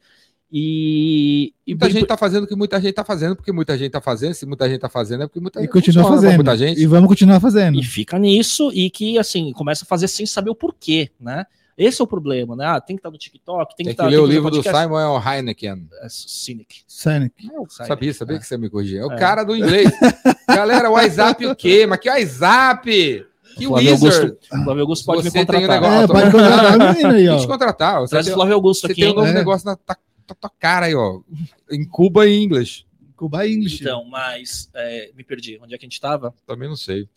e, e Muita gente está fazendo o que muita gente está fazendo, porque muita gente está fazendo. Se muita gente está fazendo, é porque muita E gente continua fazendo. Muita gente. E vamos continuar fazendo. E fica nisso e que, assim, começa a fazer sem saber o porquê, né? Esse é o problema, né? Ah, tem que estar no TikTok, tem que Tem que estar. ler o livro do. Simon Heineken. É, Cynic. Cynic. Eu Sai sabia, sabia É. que você me corrigia. É o É. cara do inglês. *laughs* Galera, WhatsApp o quê? Mas que WhatsApp? Que Flávio Wizard. Augusto, Flávio Augusto pode me Você tem um contratar. negócio- É, pode contratar *laughs* o aí, te contratar. Você Traz o Flávio Augusto você aqui. tem um novo É. negócio na tua, tua- tua cara aí, ó. Em Cuba e inglês. Cuba English. Então, mas é, me perdi. Onde é que a gente tava? Também não sei.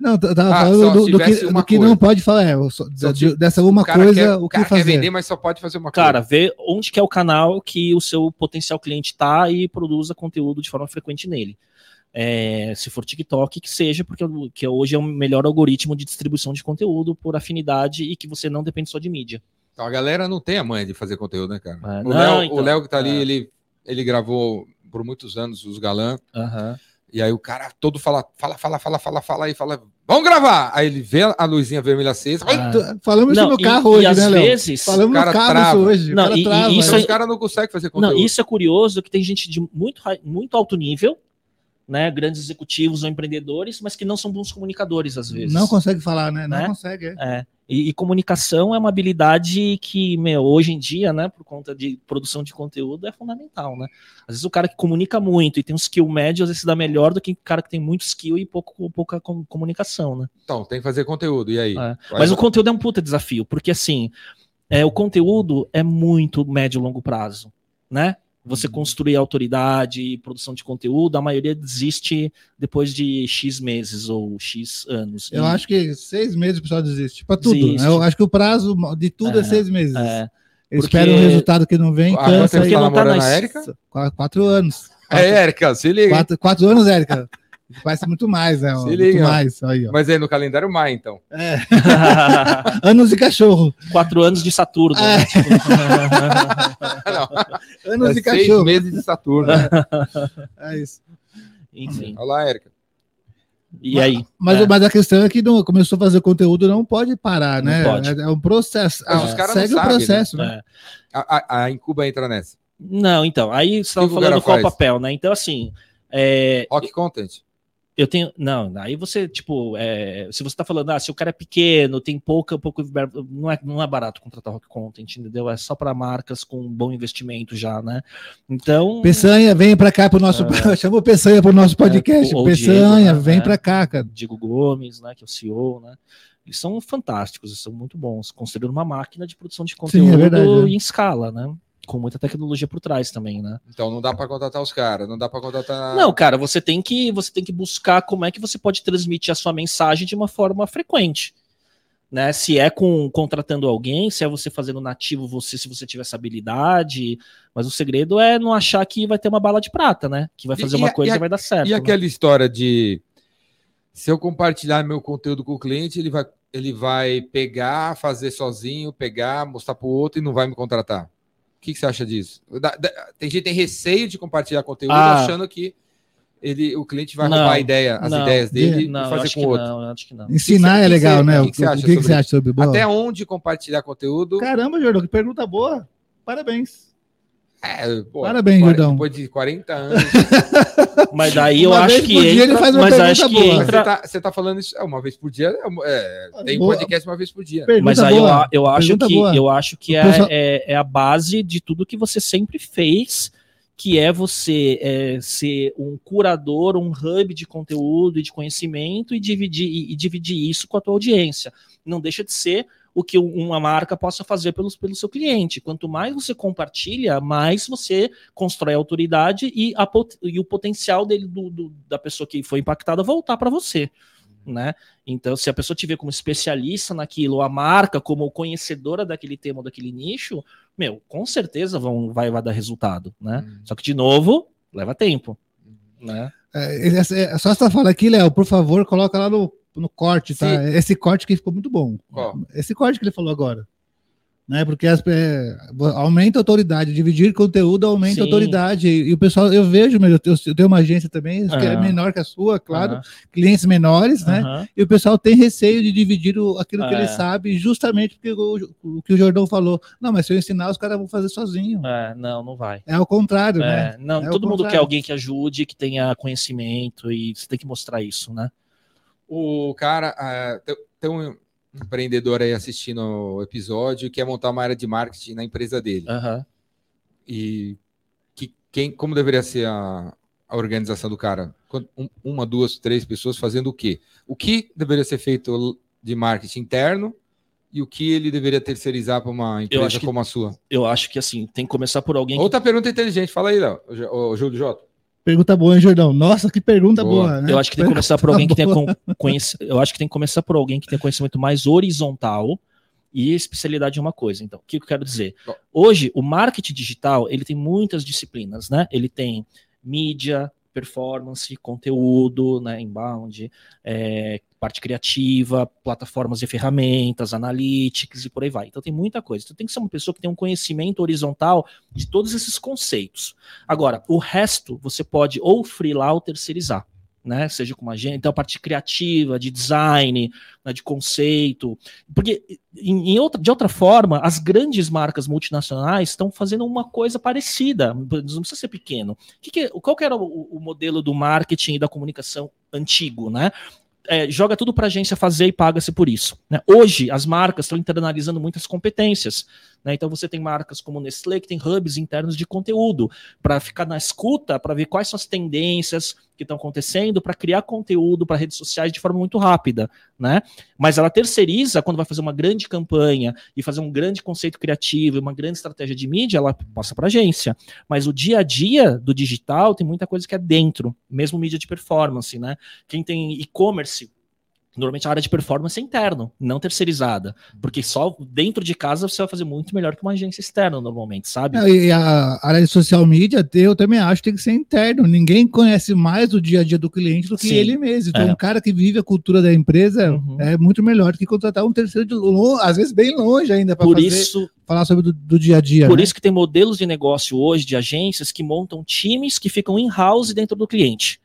Não, eu tava Ah, falando do, do que, do que não pode falar. É, só- Só de- dessa uma cara, coisa, quer, o que cara quer fazer. vender, mas só pode fazer uma Cara, coisa. vê onde que é o canal que o seu potencial cliente tá e produza conteúdo de forma frequente nele. É, se for TikTok, que seja, porque que hoje é o melhor algoritmo de distribuição de conteúdo por afinidade e que você não depende só de mídia. Então, a galera não tem a manha de fazer conteúdo, né, cara? É, o não, Léo então, o Léo que tá ali, é. ele, ele gravou por muitos anos os galã. Aham. E aí o cara todo fala, fala, fala, fala, fala, fala e fala, vamos gravar! Aí ele vê a luzinha vermelha acesa, Ah. Falamos isso Não, no e- carro e hoje, às né, Léo? vezes. Falamos cara no carro trava. isso hoje. o Não, cara e- e trava, isso né? os caras não conseguem fazer conteúdo. Não, isso é curioso que tem gente de muito, muito alto nível, né? Grandes executivos ou empreendedores, mas que não são bons comunicadores às vezes. Não consegue falar, né? Não Né? consegue. é. É. E, e comunicação é uma habilidade que, meu, hoje em dia, né, por conta de produção de conteúdo, é fundamental, né? Às vezes o cara que comunica muito e tem um skill médio, às vezes se dá melhor do que o cara que tem muito skill e pouco, pouca com- comunicação, né? Então, tem que fazer conteúdo. E aí? É. Mas o conteúdo é um puta desafio, porque assim, é, o conteúdo é muito médio e longo prazo, né? Você Uhum. construir autoridade, produção de conteúdo, a maioria desiste depois de X meses ou X anos. Eu E- acho que seis meses o pessoal desiste. Pra tudo. Desiste. Eu acho que o prazo de tudo é, É, seis meses. é, Eles porque- esperam um resultado que não vem, Ah, cansa aí. tá não tá namorando nas- a Érica? Qu- Quatro anos. É, Érica, se liga. Quatro, quatro anos, Érica. *laughs* Parece muito mais, né? Se muito liga. mais. Aí, ó. Mas aí no calendário Maia, então. É. *laughs* Anos de cachorro. Quatro anos de Saturno. É. né? *laughs* Tipo, Não, Anos é de seis cachorro. meses de Saturno. É isso. Enfim. Olha lá, Érica. E aí? Mas, É. mas a questão é que não, começou a fazer conteúdo, não pode parar, Não né? pode. É, é um processo. Mas Ah, os caras não segue o sabem, né? processo, né? É. A, a, a Incuba entra nessa. Não, então, aí você estava falando qual faz? papel, né? Então, assim, é, Rock Content. Eu tenho. Não, aí você, tipo, é, se você tá falando, ah, se o cara é pequeno, tem pouca, pouco. Não é, não é barato contratar rock content, entendeu? É só para marcas com bom investimento já, né? Então. Peçanha, vem pra cá pro nosso. *laughs* Chama o Peçanha pro nosso podcast. É, ou Peçanha, Diego, né? vem É. pra cá, cara. Diego Gomes, né, que é o CEO, né? Eles são fantásticos, eles são muito bons, construíram uma máquina de produção de Sim, é conteúdo verdade, é. em escala, né? Com muita tecnologia por trás também, né? Então não dá pra contratar os caras, não dá pra contratar. Não, cara, você tem que você tem que buscar como é que você pode transmitir a sua mensagem de uma forma frequente. Né? Se é com contratando alguém, se é você fazendo nativo, você se você tiver essa habilidade, mas o segredo é não achar que vai ter uma bala de prata, né? Que vai E- fazer e uma a- coisa e e, a- vai dar certo. E né? aquela história de se eu compartilhar meu conteúdo com o cliente, ele vai, ele vai pegar, fazer sozinho, pegar, mostrar para o outro e não vai me contratar. O que, que você acha disso? Da- da- tem gente que tem receio de compartilhar conteúdo Ah. achando que ele, o cliente vai Não, roubar a ideia, as não. ideias dele Não, e fazer com o outro. não, eu acho que não. Ensinar que é você- legal, né? o que que, que você acha que que sobre você acha sobre? Até onde compartilhar conteúdo? Caramba, Jordão, que pergunta boa. Parabéns. É, pô, Parabéns, quar- Jordão. Depois de 40 anos. *laughs* Mas daí eu Uma acho vez que por dia ele entra, faz uma mas acho que boa. Mas você entra, tá, você tá falando isso é, uma vez por dia? é é, tem Boa. podcast uma vez por dia. Pergunta Mas aí eu, boa. eu acho que eu acho que é, é, é a base de tudo que você sempre fez, que é você é, ser um curador, um hub de conteúdo e de conhecimento e dividir, e, e dividir isso com a tua audiência. Não deixa de ser o que uma marca possa fazer pelos, pelo seu cliente. Quanto mais você compartilha, mais você constrói autoridade e, a e o potencial dele do, do- da pessoa que foi impactada voltar para você. Né? Então, se a pessoa te vê como especialista naquilo, ou a marca como conhecedora daquele tema ou daquele nicho, meu, com certeza vão, vai, vai dar resultado, né? Uhum. Só que, de novo, leva tempo, né? É, é, é, só tá falando aqui, Léo, por favor, coloca lá no, no corte, tá? Sim. Esse corte que ficou muito bom. Qual? Esse corte que ele falou agora. Né? Porque as, é, aumenta a autoridade, dividir conteúdo aumenta a Sim. autoridade. E, e o pessoal, eu vejo, meu, eu tenho, eu tenho uma agência também, que é menor que a sua, claro, Aham, clientes menores, né? aham. E o pessoal tem receio de dividir o- aquilo que É. ele sabe, justamente porque o, o que o Jordão falou. Não, mas se eu ensinar, os caras vão fazer sozinho. É, não, não vai. É ao contrário, né? É, não, É o todo mundo contrário. quer alguém que ajude, que tenha conhecimento, e você tem que mostrar isso, né? O cara ah, tem, um empreendedor aí assistindo o episódio que quer montar uma área de marketing na empresa dele. Aham. E que, quem, como deveria ser a, a organização do cara? Um- Uma, duas, três pessoas fazendo o quê? O que deveria ser feito de marketing interno e o que ele deveria terceirizar para uma empresa acho que- como a sua? Eu acho que assim, tem que começar por alguém que Outra pergunta inteligente, fala aí, Léo, Júlio Jota. Pergunta boa, hein, Jordão? Nossa, que pergunta Boa. boa, né? Eu acho que tem que começar por alguém que tenha boa. con- conheci- eu acho que tem que começar por alguém que tenha conhecimento mais horizontal e especialidade em uma coisa. Então, o que eu quero dizer? Hoje, o marketing digital, ele tem muitas disciplinas, né? Ele tem mídia, performance, conteúdo, né, inbound, é, parte criativa, plataformas e ferramentas, analytics e por aí vai. Então tem muita coisa. Então tem que ser uma pessoa que tem um conhecimento horizontal de todos esses conceitos. Agora, o resto você pode ou freelar ou terceirizar. Né, seja com uma agenda, então a parte criativa, de design, né, de conceito, porque em, em outra, de outra forma, as grandes marcas multinacionais estão fazendo uma coisa parecida, não precisa ser pequeno. Que que- qual que era o, o modelo do marketing e da comunicação antigo, né? É, joga tudo para a agência fazer e paga-se por isso. né? Hoje, as marcas estão internalizando muitas competências. Né? Então, você tem marcas como Nestlé, que tem hubs internos de conteúdo, para ficar na escuta, para ver quais são as tendências que estão acontecendo, para criar conteúdo para redes sociais de forma muito rápida. Né? Mas ela terceiriza, quando vai fazer uma grande campanha e fazer um grande conceito criativo, uma grande estratégia de mídia, ela passa para agência. Mas o dia a dia do digital tem muita coisa que é dentro, mesmo mídia de performance, né? Quem tem e-commerce, normalmente a área de performance é interno, não terceirizada, porque só dentro de casa você vai fazer muito melhor que uma agência externa normalmente, sabe? Não, E a área de social media, eu também acho que tem que ser interno. Ninguém conhece mais o dia a dia do cliente do que Sim. ele mesmo. Então, É. um cara que vive a cultura da empresa Uhum. é muito melhor do que contratar um terceiro de às vezes bem longe ainda, para fazer isso, falar sobre do, do dia a dia. Por né? isso que tem modelos de negócio hoje de agências que montam times que ficam in-house dentro do cliente.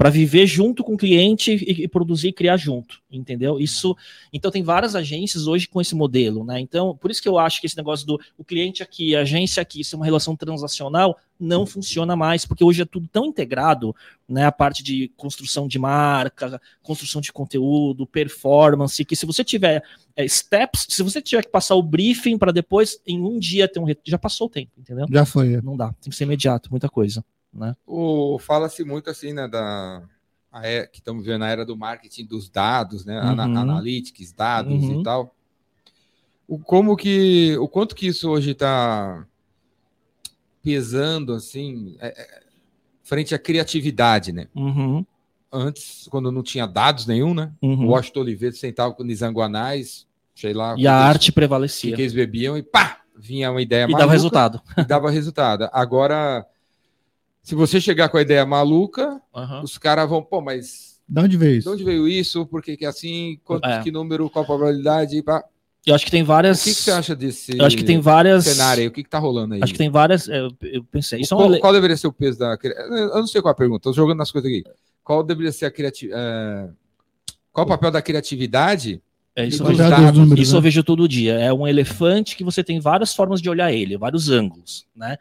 Para viver junto com o cliente e, e produzir e criar junto, entendeu? Isso. Então tem várias agências hoje com esse modelo, né? Então, por isso que eu acho que esse negócio do o cliente aqui, a agência aqui, ser uma relação transacional, não funciona mais, porque hoje é tudo tão integrado, né? A parte de construção de marca, construção de conteúdo, performance, que se você tiver é, steps, se você tiver que passar o briefing para depois, em um dia ter um retorno, já passou o tempo, entendeu? Já foi. Não dá, tem que ser imediato, muita coisa, né? O- Fala-se muito assim, né, da a é- que estamos vendo a era do marketing dos dados, né, ana- Uhum. analytics, dados Uhum. e tal. O como que, o quanto que isso hoje está pesando assim, é, é, frente à criatividade, né? Uhum, Antes, quando não tinha dados nenhum, né? uhum. O Washington Oliveira sentava com Nizanguanais, sei lá, E a arte eles- prevalecia. que eles bebiam e pá, vinha uma ideia E dava maluca resultado. e dava resultado. Agora, se você chegar com a ideia maluca, Aham. os caras vão, pô, mas De onde veio de isso? onde veio isso? Por que, que é assim? Quanto, É. Que número? Qual a probabilidade? Pá. Eu acho que tem O várias. que, que você acha desse Eu acho que tem várias. cenário aí? O que, que tá rolando aí? Acho que tem várias. é, Eu, eu pensei. Isso é qual, uma. le- qual deveria ser o peso da. Eu não sei qual a pergunta, tô jogando nas coisas aqui. Qual deveria ser a criatividade? Qual o papel da criatividade? É, isso, eu vejo- números, isso eu né? vejo todo dia. É um elefante que você tem várias formas de olhar ele, vários ângulos, né?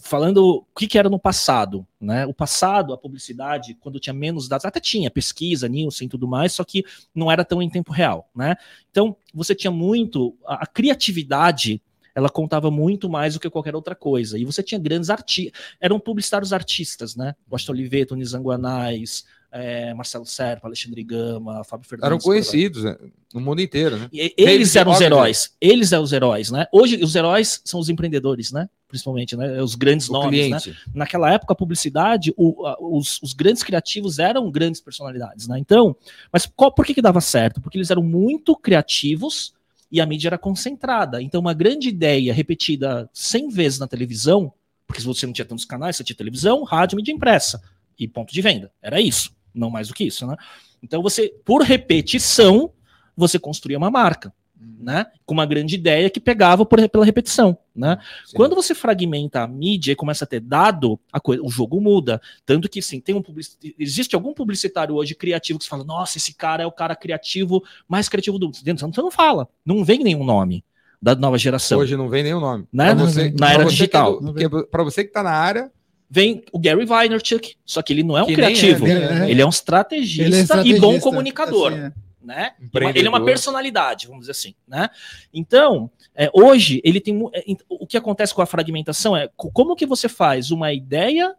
Falando o que, que era no passado, né? O passado, a publicidade, quando tinha menos dados, até tinha pesquisa, Nielsen e tudo mais, só que não era tão em tempo real, né? Então, você tinha muito a, a criatividade, ela contava muito mais do que qualquer outra coisa. E você tinha grandes artistas, eram publicitários artistas, né? Washington Oliveto, Nizanguanais, é, Marcelo Serpa, Alexandre Gama, Fábio Fernandes. Eram conhecidos né, no mundo inteiro, né? E- Eles Eles eram os heróis. Eles eram os heróis, né? Hoje, os heróis são os empreendedores, né? Principalmente, né? Os grandes O nomes, né? cliente. Naquela época, a publicidade, o- a- os, os grandes criativos eram grandes personalidades, né? Então, mas qual- por que que dava certo? Porque eles eram muito criativos e a mídia era concentrada. Então, uma grande ideia repetida 100 vezes na televisão, porque você não tinha tantos canais, você tinha televisão, rádio, mídia impressa e ponto de venda. Era isso, não mais do que isso, né? Então, você, por repetição, você construía uma marca, né? Com uma grande ideia que pegava por- pela repetição, né? Sim. Quando você fragmenta a mídia e começa a ter dado, a coisa- o jogo muda. Tanto que, sim, tem um publici- existe algum publicitário hoje criativo que você fala, nossa, esse cara é o cara criativo, mais criativo do dentro. Você não fala, não vem nenhum nome da nova geração. Hoje não vem nenhum nome. Né? Você. Na pra era você digital. É do- que é- pra você que tá na área, Vem o Gary Vaynerchuk, só que ele não é um Que é, criativo. nem é. Ele é um estrategista, Ele é e estrategista, bom comunicador. assim, é. Né? Ele é uma personalidade, vamos dizer assim, né? Então, é, hoje ele tem é, o que acontece com a fragmentação é co- como que você faz uma ideia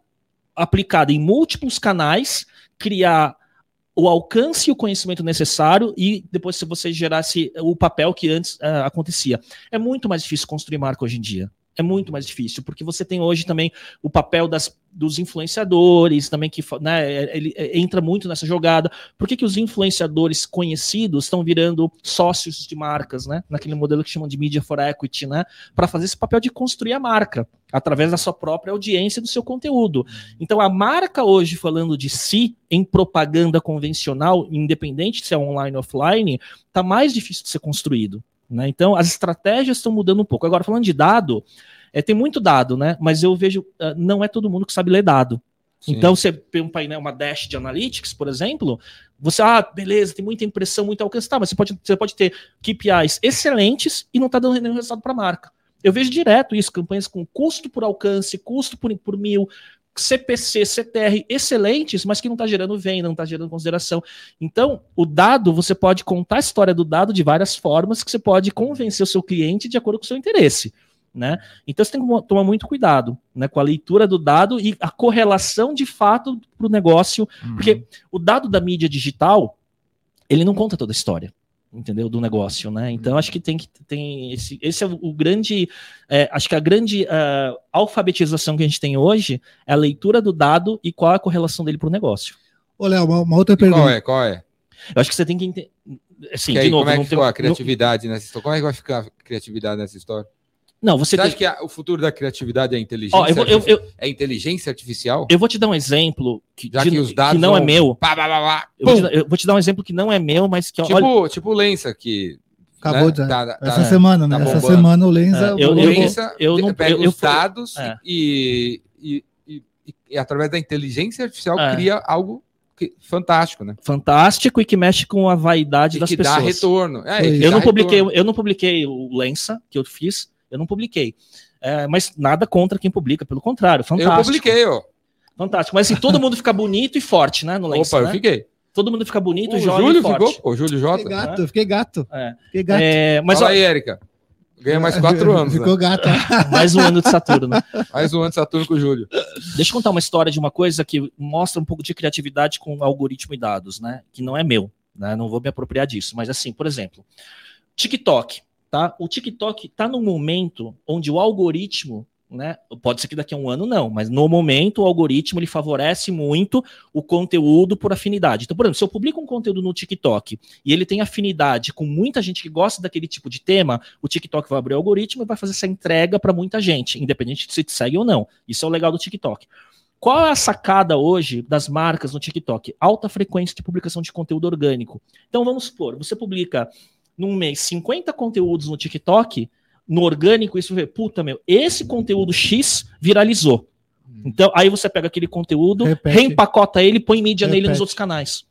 aplicada em múltiplos canais, criar o alcance e o conhecimento necessário e depois se você gerasse o papel que antes uh, acontecia. É muito mais difícil construir marca hoje em dia é muito mais difícil, porque você tem hoje também o papel das, dos influenciadores, também que né, ele é, entra muito nessa jogada. Por que, que os influenciadores conhecidos estão virando sócios de marcas, né? Naquele modelo que chamam de media for equity, né? Para fazer esse papel de construir a marca através da sua própria audiência e do seu conteúdo. Então, a marca hoje, falando de si em propaganda convencional, independente se é online ou offline, está mais difícil de ser construído. Né? Então, as estratégias estão mudando um pouco. Agora, falando de dado, é, tem muito dado, né? Mas eu vejo, uh, não é todo mundo que sabe ler dado. Sim. Então, você tem um painel, uma dash de analytics, por exemplo, você, ah, beleza, tem muita impressão, muito alcance, tá, mas você pode, você pode ter KPIs excelentes e não está dando nenhum resultado para a marca. Eu vejo direto isso, campanhas com custo por alcance, custo por, por mil, CPC, CTR excelentes, mas que não está gerando venda, não está gerando consideração. Então, o dado, você pode contar a história do dado de várias formas que você pode convencer o seu cliente de acordo com o seu interesse. Né? Então você tem que tomar muito cuidado né, com a leitura do dado e a correlação de fato para o negócio, uhum. porque o dado da mídia digital ele não conta toda a história entendeu? Do negócio, né? Então acho que tem que tem esse, esse é o, o grande, é, acho que a grande uh, alfabetização que a gente tem hoje é a leitura do dado e qual é a correlação dele para o negócio. Ô, Léo, uma, uma, outra pergunta. Qual é? Qual é? Eu acho que você tem que entender. Assim, aí, novo, como é que ficou a criatividade nessa história? Como é que vai ficar a criatividade nessa história? Não, você, você tem... acha que a, o futuro da criatividade é inteligência? Ó, eu vou, eu, eu, é inteligência artificial? Eu vou te dar um exemplo que, Já de, que, os dados que não vão... é meu. Pá, pá, pá, eu, vou te, eu, vou te, dar um exemplo que não é meu, mas que tipo, olha... tipo o Lença que Acabou né? de. Tá, tá, essa tá, semana, né? Tá essa semana o Lenza. É, eu, o Lenza eu, não, pega os dados é. e, e, e, e, através da inteligência artificial, é. cria algo que, fantástico, né? Fantástico e que mexe com a vaidade das que pessoas. Dá retorno. É, eu, não publiquei, retorno. eu não publiquei o Lença que eu fiz, eu não publiquei. É, mas nada contra quem publica, pelo contrário, fantástico. Eu publiquei, ó. Fantástico. Mas assim, todo mundo fica bonito e forte, né? No Lença, Opa, né? eu fiquei. Todo mundo fica bonito, o jovem Júlio e forte. ficou? O Júlio Jota? Fiquei gato, fiquei gato. É. Fiquei gato. É, mas, Fala ó, aí, Érica. Ganha mais quatro anos. Ficou né? gato. *laughs* mais um ano de Saturno. mais um ano de Saturno com o Júlio. Deixa eu contar uma história de uma coisa que mostra um pouco de criatividade com algoritmo e dados, né? Que não é meu, né? Não vou me apropriar disso. Mas assim, por exemplo, TikTok, tá? O TikTok tá no momento onde o algoritmo né? Pode ser que daqui a um ano não, mas no momento o algoritmo ele favorece muito o conteúdo por afinidade. Então, por exemplo, se eu publico um conteúdo no TikTok e ele tem afinidade com muita gente que gosta daquele tipo de tema, o TikTok vai abrir o algoritmo e vai fazer essa entrega para muita gente, independente de se te segue ou não. Isso é o legal do TikTok. Qual é a sacada hoje das marcas no TikTok? Alta frequência de publicação de conteúdo orgânico. Então vamos supor, você publica num mês 50 conteúdos no TikTok, no orgânico, isso vê, puta meu, esse conteúdo X viralizou. Hum. Então, aí você pega aquele conteúdo, Repete. reempacota ele põe mídia Repete. nele nos outros canais.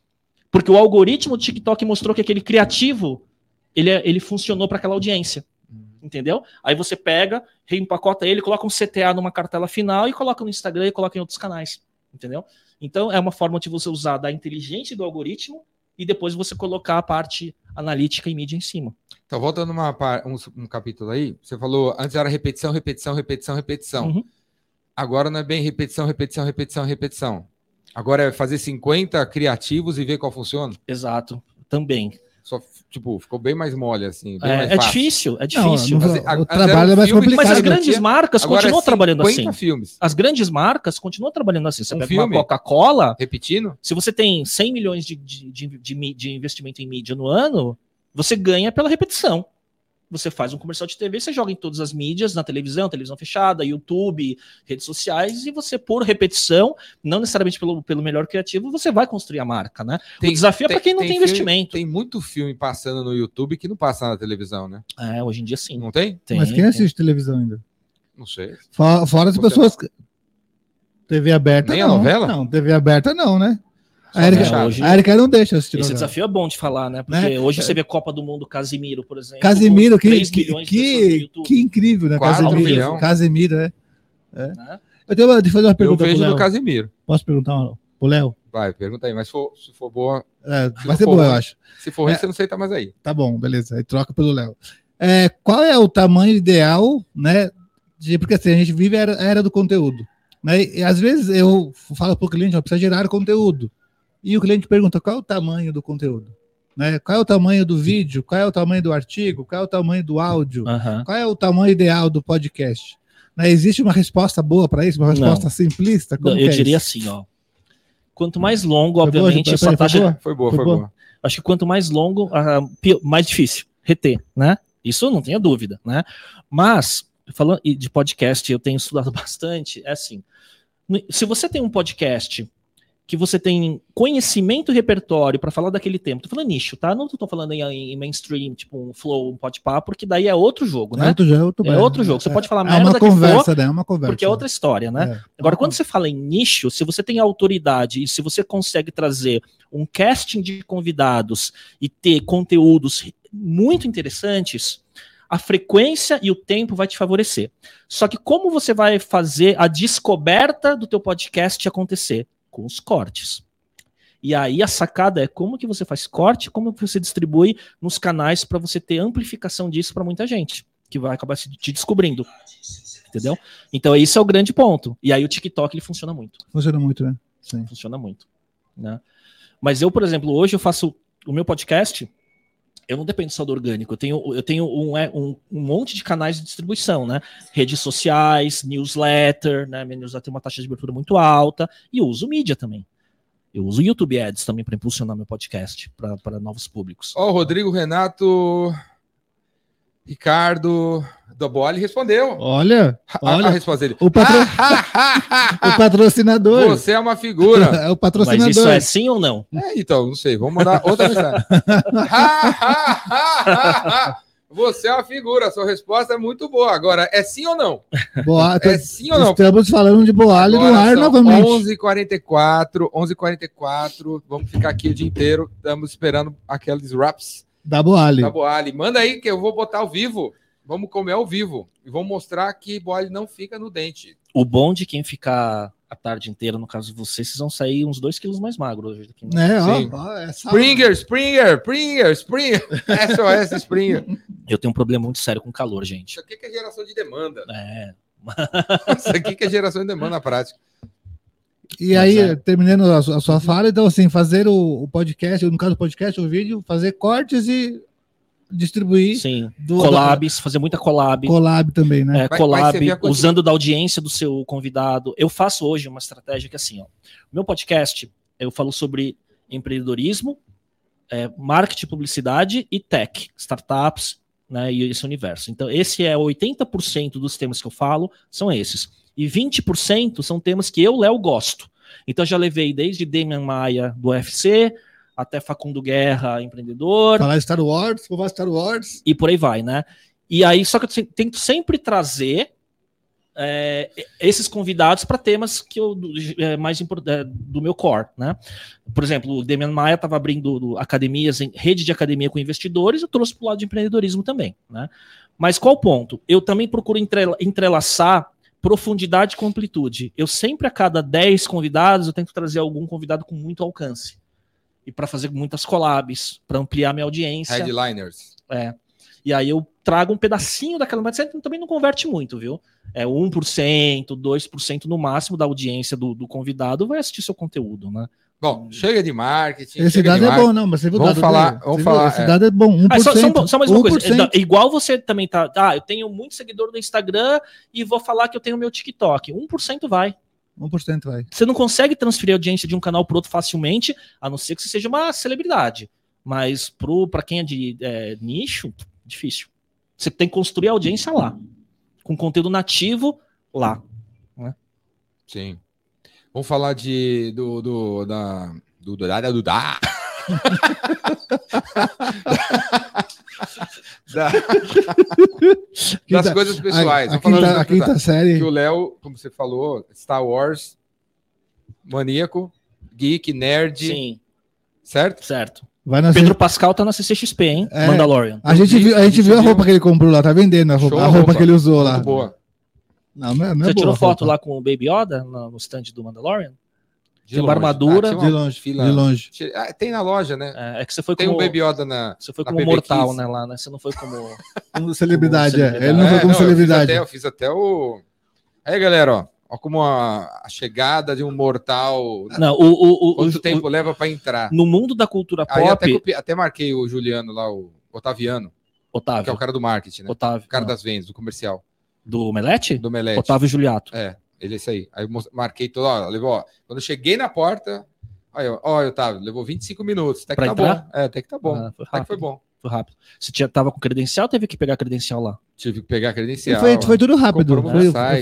Porque o algoritmo do TikTok mostrou que aquele criativo, ele, é, ele funcionou para aquela audiência. Hum. Entendeu? Aí você pega, reempacota ele, coloca um CTA numa cartela final e coloca no Instagram e coloca em outros canais. Entendeu? Então, é uma forma de você usar da inteligência do algoritmo e depois você colocar a parte analítica e mídia em cima. Então, voltando uma, um, um, capítulo aí, você falou, antes era repetição, repetição, repetição, repetição. Uhum. Agora não é bem repetição, repetição, repetição, repetição. Agora é fazer 50 criativos e ver qual funciona? Exato, também. Só, tipo, ficou bem mais mole, assim. É, é, difícil, é difícil. Não, não, o trabalho é mais complicado. Mas as grandes marcas continuam é trabalhando assim. filmes. As grandes marcas continuam trabalhando assim. Você um pega filme, uma Coca-Cola. Repetindo? Se você tem 100 milhões de, de, de, de, de investimento em mídia no ano, você ganha pela repetição. Você faz um comercial de TV, você joga em todas as mídias, na televisão, televisão fechada, YouTube, redes sociais, e você, por repetição, não necessariamente pelo, pelo melhor criativo, você vai construir a marca, né? Tem, o desafio tem, é para quem não tem, tem investimento. Filme, tem muito filme passando no YouTube que não passa na televisão, né? É, hoje em dia sim. Não tem? tem Mas quem assiste televisão ainda? Não sei. Fora, fora as pessoas. TV aberta. Nem não. a novela? Não, TV aberta não, né? A Erika, hoje, a Erika não deixa assistir. Esse desafio é bom de falar, né? Porque né? hoje você vê Copa do Mundo Casimiro, por exemplo. Casimiro, que, que, que, que, incrível, né? Casimiro, Casimiro, é. é. Né? Eu tenho uma, fazer uma pergunta. Eu vejo do Casimiro. Posso perguntar uma, pro Léo? Vai, pergunta aí, mas se for, se for boa. É, vai ser boa, eu acho. Se for ruim, é, você não aceita mais aí. Tá bom, beleza. Aí troca pelo Léo. É, qual é o tamanho ideal, né? De, porque assim, a gente vive a era, a era do conteúdo. Né? E às vezes eu falo para o cliente, ó, precisa gerar conteúdo. E o cliente pergunta qual é o tamanho do conteúdo. Né? Qual é o tamanho do vídeo? Qual é o tamanho do artigo? Qual é o tamanho do áudio? Aham. Qual é o tamanho ideal do podcast? Né? Existe uma resposta boa para isso? Uma resposta simplista? Como Não, eu é diria isso? assim, ó. Quanto mais longo, Foi boa, obviamente, sua foi taxa. boa? Foi boa, Foi foi boa? boa. Acho que quanto mais longo, pi- mais difícil reter, né? Isso não tenha dúvida, né? Mas, falando de podcast, eu tenho estudado *laughs* bastante, é assim, se você tem um podcast que você tem conhecimento e repertório para falar daquele tema, tô falando nicho, tá? Não tô falando em, em mainstream, tipo um flow, um podpah, porque daí é outro jogo, É né? outro, jogo, é outro, É outro jogo. Você pode falar é merda uma que conversa, né? É uma conversa. Porque é outra história, né? É. Agora, quando você fala em nicho, se você tem autoridade e se você consegue trazer um casting de convidados e ter conteúdos muito interessantes, a frequência e o tempo vai te favorecer. Só que como você vai fazer a descoberta do teu podcast acontecer? Com os cortes. E aí a sacada é como que você faz corte, como que você distribui nos canais para você ter amplificação disso para muita gente, que vai acabar te descobrindo. Entendeu? Então esse é o grande ponto. E aí o TikTok ele funciona muito Funciona muito, né? Sim. funciona muito, né? Mas eu, por exemplo, hoje eu faço o meu podcast, eu não dependo só do orgânico, eu tenho, eu tenho um, é, um, um monte de canais de distribuição, né? Redes sociais, newsletter, né? Minha newsletter tem uma taxa de abertura muito alta, e eu uso mídia também. Eu uso YouTube Ads também para impulsionar meu podcast para novos públicos. Ó, o Rodrigo Renato Ricardo Doboli respondeu. Olha, A- a, olha, resposta dele. o patro- *laughs* o patrocinador. Você é uma figura. *laughs* É o Mas patrocinador. isso é sim ou não? É, então, não sei. Vamos mandar outra mensagem. *laughs* Você é uma figura. Sua resposta é muito boa. Agora, é sim ou não? Boa, É sim ou não? Estamos falando de Boalho no ar novamente. 11h44, 11h44. Vamos ficar aqui o dia inteiro. Estamos esperando aqueles raps Da Boalho. da Boali. Manda aí que eu vou botar ao vivo. Vamos comer ao vivo. E vamos mostrar que Boali não fica no dente. O bom de quem ficar a tarde inteira, no caso de vocês, vocês vão sair uns dois quilos mais magros hoje. Daqui, né? Né, ó, Sim. ó, essa- Springer, Springer, Springer, Springer. *laughs* SOS Springer. Eu tenho um problema muito sério com calor, gente. Isso aqui que é geração de demanda. É, *laughs* Isso aqui que é geração de demanda na prática. E aí, é. terminando a sua, a sua fala, então, assim, fazer o, o podcast, no caso do podcast, o vídeo, fazer cortes e distribuir sim. do Collabs, fazer muita collab. da- collab também, né? é, Vai- collab, vai usando da audiência do seu convidado. Eu faço hoje uma estratégia que é assim, ó. O meu podcast, eu falo sobre empreendedorismo, é, marketing, publicidade e tech, startups, né, e esse universo. Então, esse é 80% dos temas que eu falo, são esses. E 20% são temas que eu, Léo, gosto. Então, já levei desde Damian Maia, do UFC, até Facundo Guerra, empreendedor, Falar Star Wars, vou falar Star Wars. e por aí vai, né? E aí, só que eu tento sempre trazer é, esses convidados para temas que eu é, mais é, do meu core, né? Por exemplo, o Demian Maia estava abrindo do- academias, em, rede de academia com investidores, eu trouxe para o lado de empreendedorismo também, né? Mas qual o ponto? Eu também procuro entrela- entrelaçar profundidade com amplitude. Eu sempre, a cada 10 convidados, eu tento trazer algum convidado com muito alcance. E para fazer muitas collabs, para ampliar minha audiência. Headliners. É. E aí eu trago um pedacinho daquela, mas também não converte muito, viu? É 1%, 2% no máximo da audiência do, do convidado vai assistir seu conteúdo, né? Bom, chega de marketing. Esse chega dado é marketing. bom, não, mas você viu o Vamos dado falar- dele? vamos falar? Esse é. dado é bom, 1%. Ah, só, só- só mais uma coisa. 1%. é, Igual você também tá. Ah, eu tenho muito seguidor no Instagram e vou falar que eu tenho meu TikTok. 1% vai. 1% vai. Você não consegue transferir a audiência de um canal para outro facilmente, a não ser que você seja uma celebridade. Mas para quem é de é, nicho, difícil. Você tem que construir a audiência lá. Com conteúdo nativo lá. Sim. Vamos falar de do do da do do da da- do da. *laughs* Da- das Quinta- coisas pessoais. A, a, Vamos falar quinta, a quinta série. que o Léo, como você falou, Star Wars, maníaco, geek, nerd, Sim, certo? certo. Vai na Pedro Pascal tá na CCXP, hein? É. Mandalorian. A gente, viu, a gente viu a roupa que ele comprou lá, tá vendendo a roupa, a a roupa, roupa. que ele usou lá. Muito boa. Não, não é, não é Você boa tirou foto roupa. lá com o Baby Yoda no, stand do Mandalorian? De Tem uma armadura. tinha De longe, fila- de longe. Ah, Tem na loja, né? É, é que você foi Tem como. um Baby Yoda na. Você foi na como PB mortal, né, lá, né? Você não foi como. *laughs* Como celebridade, é. celebridade. Ele não É, foi como eu fiz celebridade. até- Eu fiz até o. Aí, galera, ó. Olha como a, a chegada de um mortal. Não, o, o, o, Quanto o- tempo leva para entrar? no mundo da cultura Aí até, pop, copi- até marquei o Juliano lá, o Otaviano, que é Otávio, o cara do marketing, né? Otávio, O cara ah, das vendas, do comercial, do Melete? do Melete. Otávio Juliato. É, ele é esse aí. Aí eu marquei todo, ó, levou, ó, quando eu cheguei na porta, aí, ó, ó, Otávio, levou 25 minutos, até que Pra tá entrar? bom. É, até que tá bom. Ah, foi até que foi rápido, bom. foi rápido. Você tinha, tava com credencial, teve que pegar credencial lá. Tive que pegar a credencial. foi, foi tudo rápido.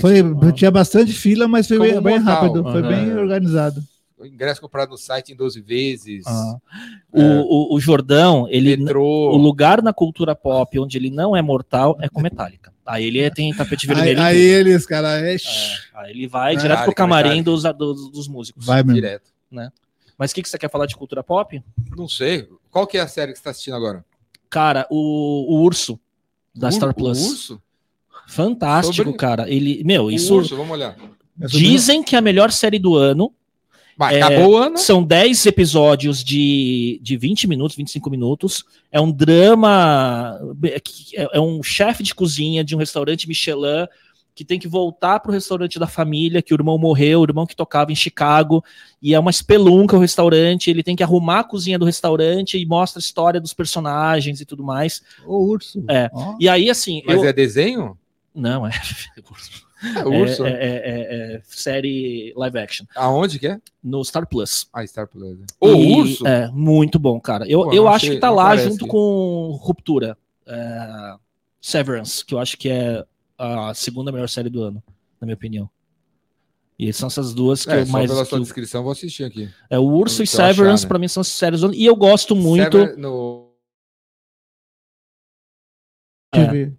Foi, foi- tinha bastante fila, mas foi Como bem, bem rápido. Foi Aham. bem organizado. O ingresso comprado no site em 12 vezes. Ah. É. O, o, o Jordão, ele, metrô. o lugar na cultura pop onde ele não é mortal é com Metallica. Aí ele é- tem tapete Aí, vermelho. aí tudo. eles, cara, é... É, aí ele vai É, direto pro camarim dos, dos, dos músicos. vai mesmo. direto. Mas o que, que você quer falar de cultura pop? Não sei. Qual que é a série que você tá assistindo agora? Cara, o, o Urso, da Ur- Star o Plus. Urso? Fantástico, Sobre- cara. Ele, meu, O isso. Urso, vamos olhar. Dizem que é a melhor série do ano. Mas É, acabou o ano. São 10 episódios de, de 20 minutos, 25 minutos. É um drama. É, é um chefe de cozinha de um restaurante Michelin que tem que voltar pro restaurante da família, que o irmão morreu, o irmão que tocava em Chicago, e é uma espelunca o restaurante, ele tem que arrumar a cozinha do restaurante e mostra a história dos personagens e tudo mais. O urso. É. Ó. E aí, assim. Mas eu... é desenho? Não, é. *laughs* *laughs* É urso. É, é- é- é série live action. Aonde que é? No Star Plus. Ah, Star Plus. O E, urso? É, muito bom, cara. Eu, Pô, eu acho que tá lá parece. junto com Ruptura. é, Severance, que eu acho que é a segunda melhor série do ano, na minha opinião. E são essas duas que É, eu mais. pela sua eu- descrição, vou assistir aqui. é o Urso e Se eu achar, Severance, né? pra mim, são as séries do ano. E eu gosto muito. Sever- no... É. É.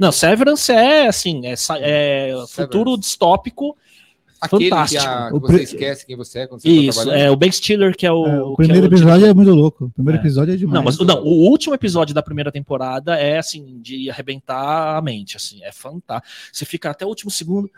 Não, Severance é assim, é, é futuro distópico. Aquele Fantástico. que, a- que você pre- esquece quem você é quando você tá Isso, trabalhando. é o Ben Stiller, que é o. É, o que primeiro é o episódio é muito louco. O primeiro É. episódio é demais. Não, mas não, o último episódio da primeira temporada é assim, de arrebentar a mente, assim, é fantástico. Você fica até o último segundo,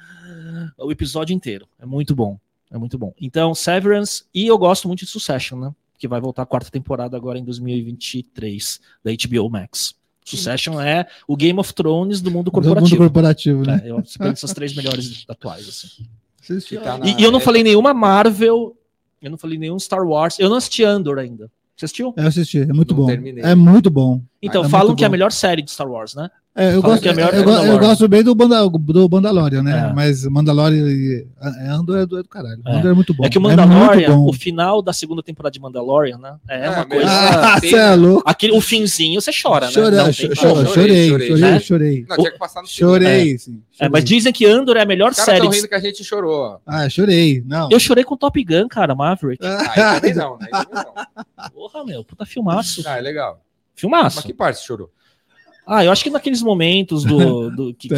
o episódio inteiro. É muito bom. É muito bom. Então, Severance, e eu gosto muito de Succession, né? Que vai voltar a quarta temporada agora em 2023, da HBO Max. Succession é o Game of Thrones do mundo Do mundo corporativo. corporativo, né? É, eu penso essas três melhores atuais. Assim. Tá na- E, e eu não falei nenhuma Marvel, eu não falei nenhum Star Wars, eu não assisti Andor ainda. Você assistiu? É, Eu assisti, é muito Não bom. terminei. É muito bom. Então, é falam que é a melhor série de Star Wars, né? É, eu, gosto, que é melhor eu, eu Mandalorian. gosto bem do, Manda, do Mandalorian, né? É. Mas Mandalorian e é, Andor é do, é do caralho. É. Andor é muito bom. É que o Mandalorian, o final da segunda temporada de Mandalorian, né? É É, uma coisa. Ah, você é louco. Aquele, o finzinho você chora, né? Chora- Não tem chorei, Chorei, chorei, né? chorei. Não, tinha que passar no. Chorei, sim. É, mas chorei. dizem que Andor é a melhor série. de- rindo que a gente chorou. Ah, chorei. Não. Eu chorei com Top Gun, cara, Maverick. Ah, aí também não, né? Porra, meu, puta filmaço. Ah, é legal. Filmaço. Mas que parte você chorou? Ah, eu acho que naqueles momentos do. do *laughs* que, que-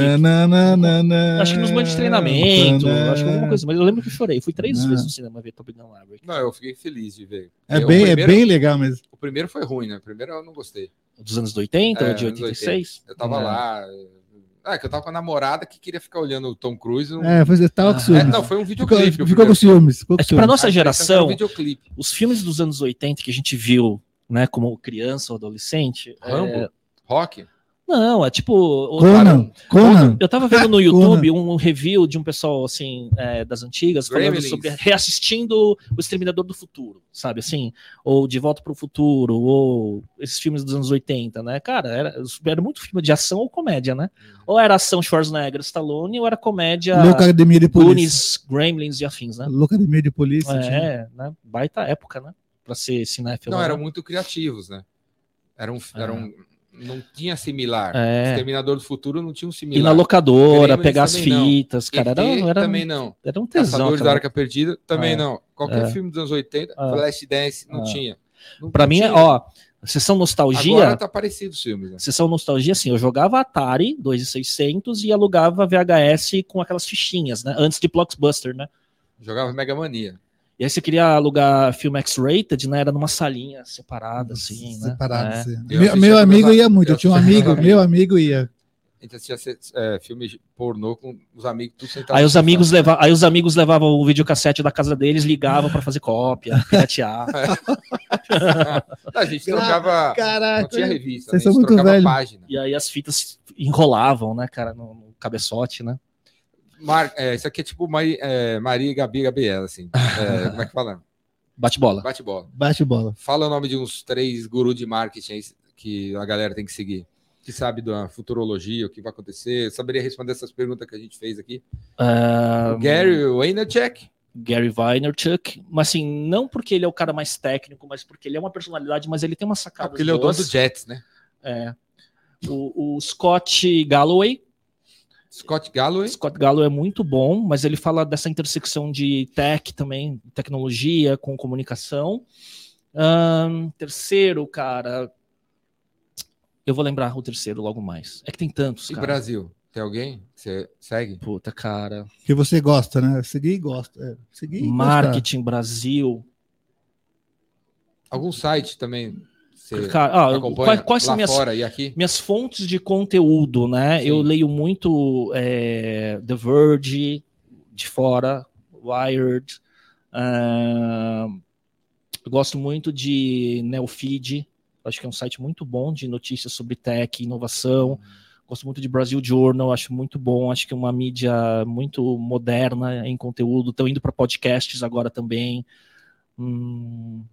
acho que nos momentos de treinamento, acho que alguma coisa. Mas eu lembro que eu chorei. Fui três vezes no cinema ver Top Gun Maverick. Não, eu fiquei feliz de ver. É bem, é primeiro, bem legal mesmo. O primeiro foi ruim, né? O primeiro eu não gostei. Dos anos 80 É, ou de anos 86? Eu tava É. lá. Ah, que eu tava com a namorada que queria ficar olhando o Tom Cruise. Não... É, foi, tava com Ah, É, ciúmes. não, foi um ficou, videoclipe. ficou primeiro. com ciúmes. Ficou com É que pra nossa Ah, geração, um os filmes dos anos 80 que a gente viu, né, como criança ou adolescente. é, Rambo? Rock? Não, é tipo. Conan, Conan. Eu tava vendo no *laughs* YouTube um review de um pessoal assim é, das antigas falando Gremlins. sobre reassistindo o Exterminador do Futuro, sabe assim, ou De Volta para o Futuro, ou esses filmes dos anos 80, né? Cara, era, era muito filme de ação ou comédia, né? Ou era ação Schwarzenegger, Stallone, ou era comédia Loucademia de Polícia. Goonies, Gremlins e afins, né? Loucademia de Polícia. tinha. É, né? Baita época, né? Pra ser cinéfilo. Não, né? eram muito criativos, né? Era um, era um, não tinha similar. É. Exterminador do Futuro não tinha um similar. na locadora, pegar as também não. fitas, cara, era, ET era, também não. era um tesão. Caçadores da Arca Perdida também É. não. Qualquer É. filme dos anos 80, É. Flashdance, não É. tinha. Não- Pra não mim, é, tinha. ó, sessão nostalgia. Agora tá parecido os filmes, né? Sessão nostalgia, assim, eu jogava Atari 2600 e alugava VHS com aquelas fichinhas, né? Antes de Blockbuster, né? Jogava Mega Mania. E aí você queria alugar filme X-rated, né? Era numa salinha separada, assim, né? Separado, É. Eu Meu, meu amigo ia muito. Eu tinha um amigo, meu amigo ia. A gente assistia é, filme pornô com os amigos tudo sentado. Aí os amigos levavam, aí os amigos levavam o videocassete da casa deles, ligavam pra fazer cópia, *laughs* piratear. A gente trocava. Não Caraca. tinha revista, Vocês né? a são gente muito trocava velho. página. e aí as fitas enrolavam, né, cara, no, no cabeçote, né? Mar, é, isso aqui é tipo Mari, é, Maria e Gabi Gabriela, assim. É, *laughs* como é que fala? Bate bola. Bate bola. Bate bola. Fala o nome de uns três gurus de marketing que a galera tem que seguir. Que sabe da futurologia, o que vai acontecer. Eu saberia responder essas perguntas que a gente fez aqui. Ah, O Gary Vaynerchuk. Gary Vaynerchuk, mas assim, não porque ele é o cara mais técnico, mas porque ele é uma personalidade, mas ele tem uma Ah, sacada. porque ele é o dono do Jets, né? É. O, o Scott Galloway, Scott Galloway. Scott Galloway é muito bom, mas ele fala dessa intersecção de tech também, tecnologia com comunicação. Ahn, terceiro, cara, eu vou lembrar o terceiro logo mais. É que tem tantos, E cara. Brasil? Tem alguém que você segue? Puta, cara. Que você gosta, né? Seguir e gosta. É, seguir e Marketing Brasil. Algum site também? Você Cara, ah, quais, quais são minhas, minhas fontes de conteúdo, né? Sim. Eu leio muito é, The Verge, de fora, Wired. eu gosto muito de Neofeed, acho que é um site muito bom de notícias sobre tech, inovação. Gosto muito de Brasil Journal, acho muito bom. Acho que é uma mídia muito moderna em conteúdo. Estão indo para podcasts agora também. Hum,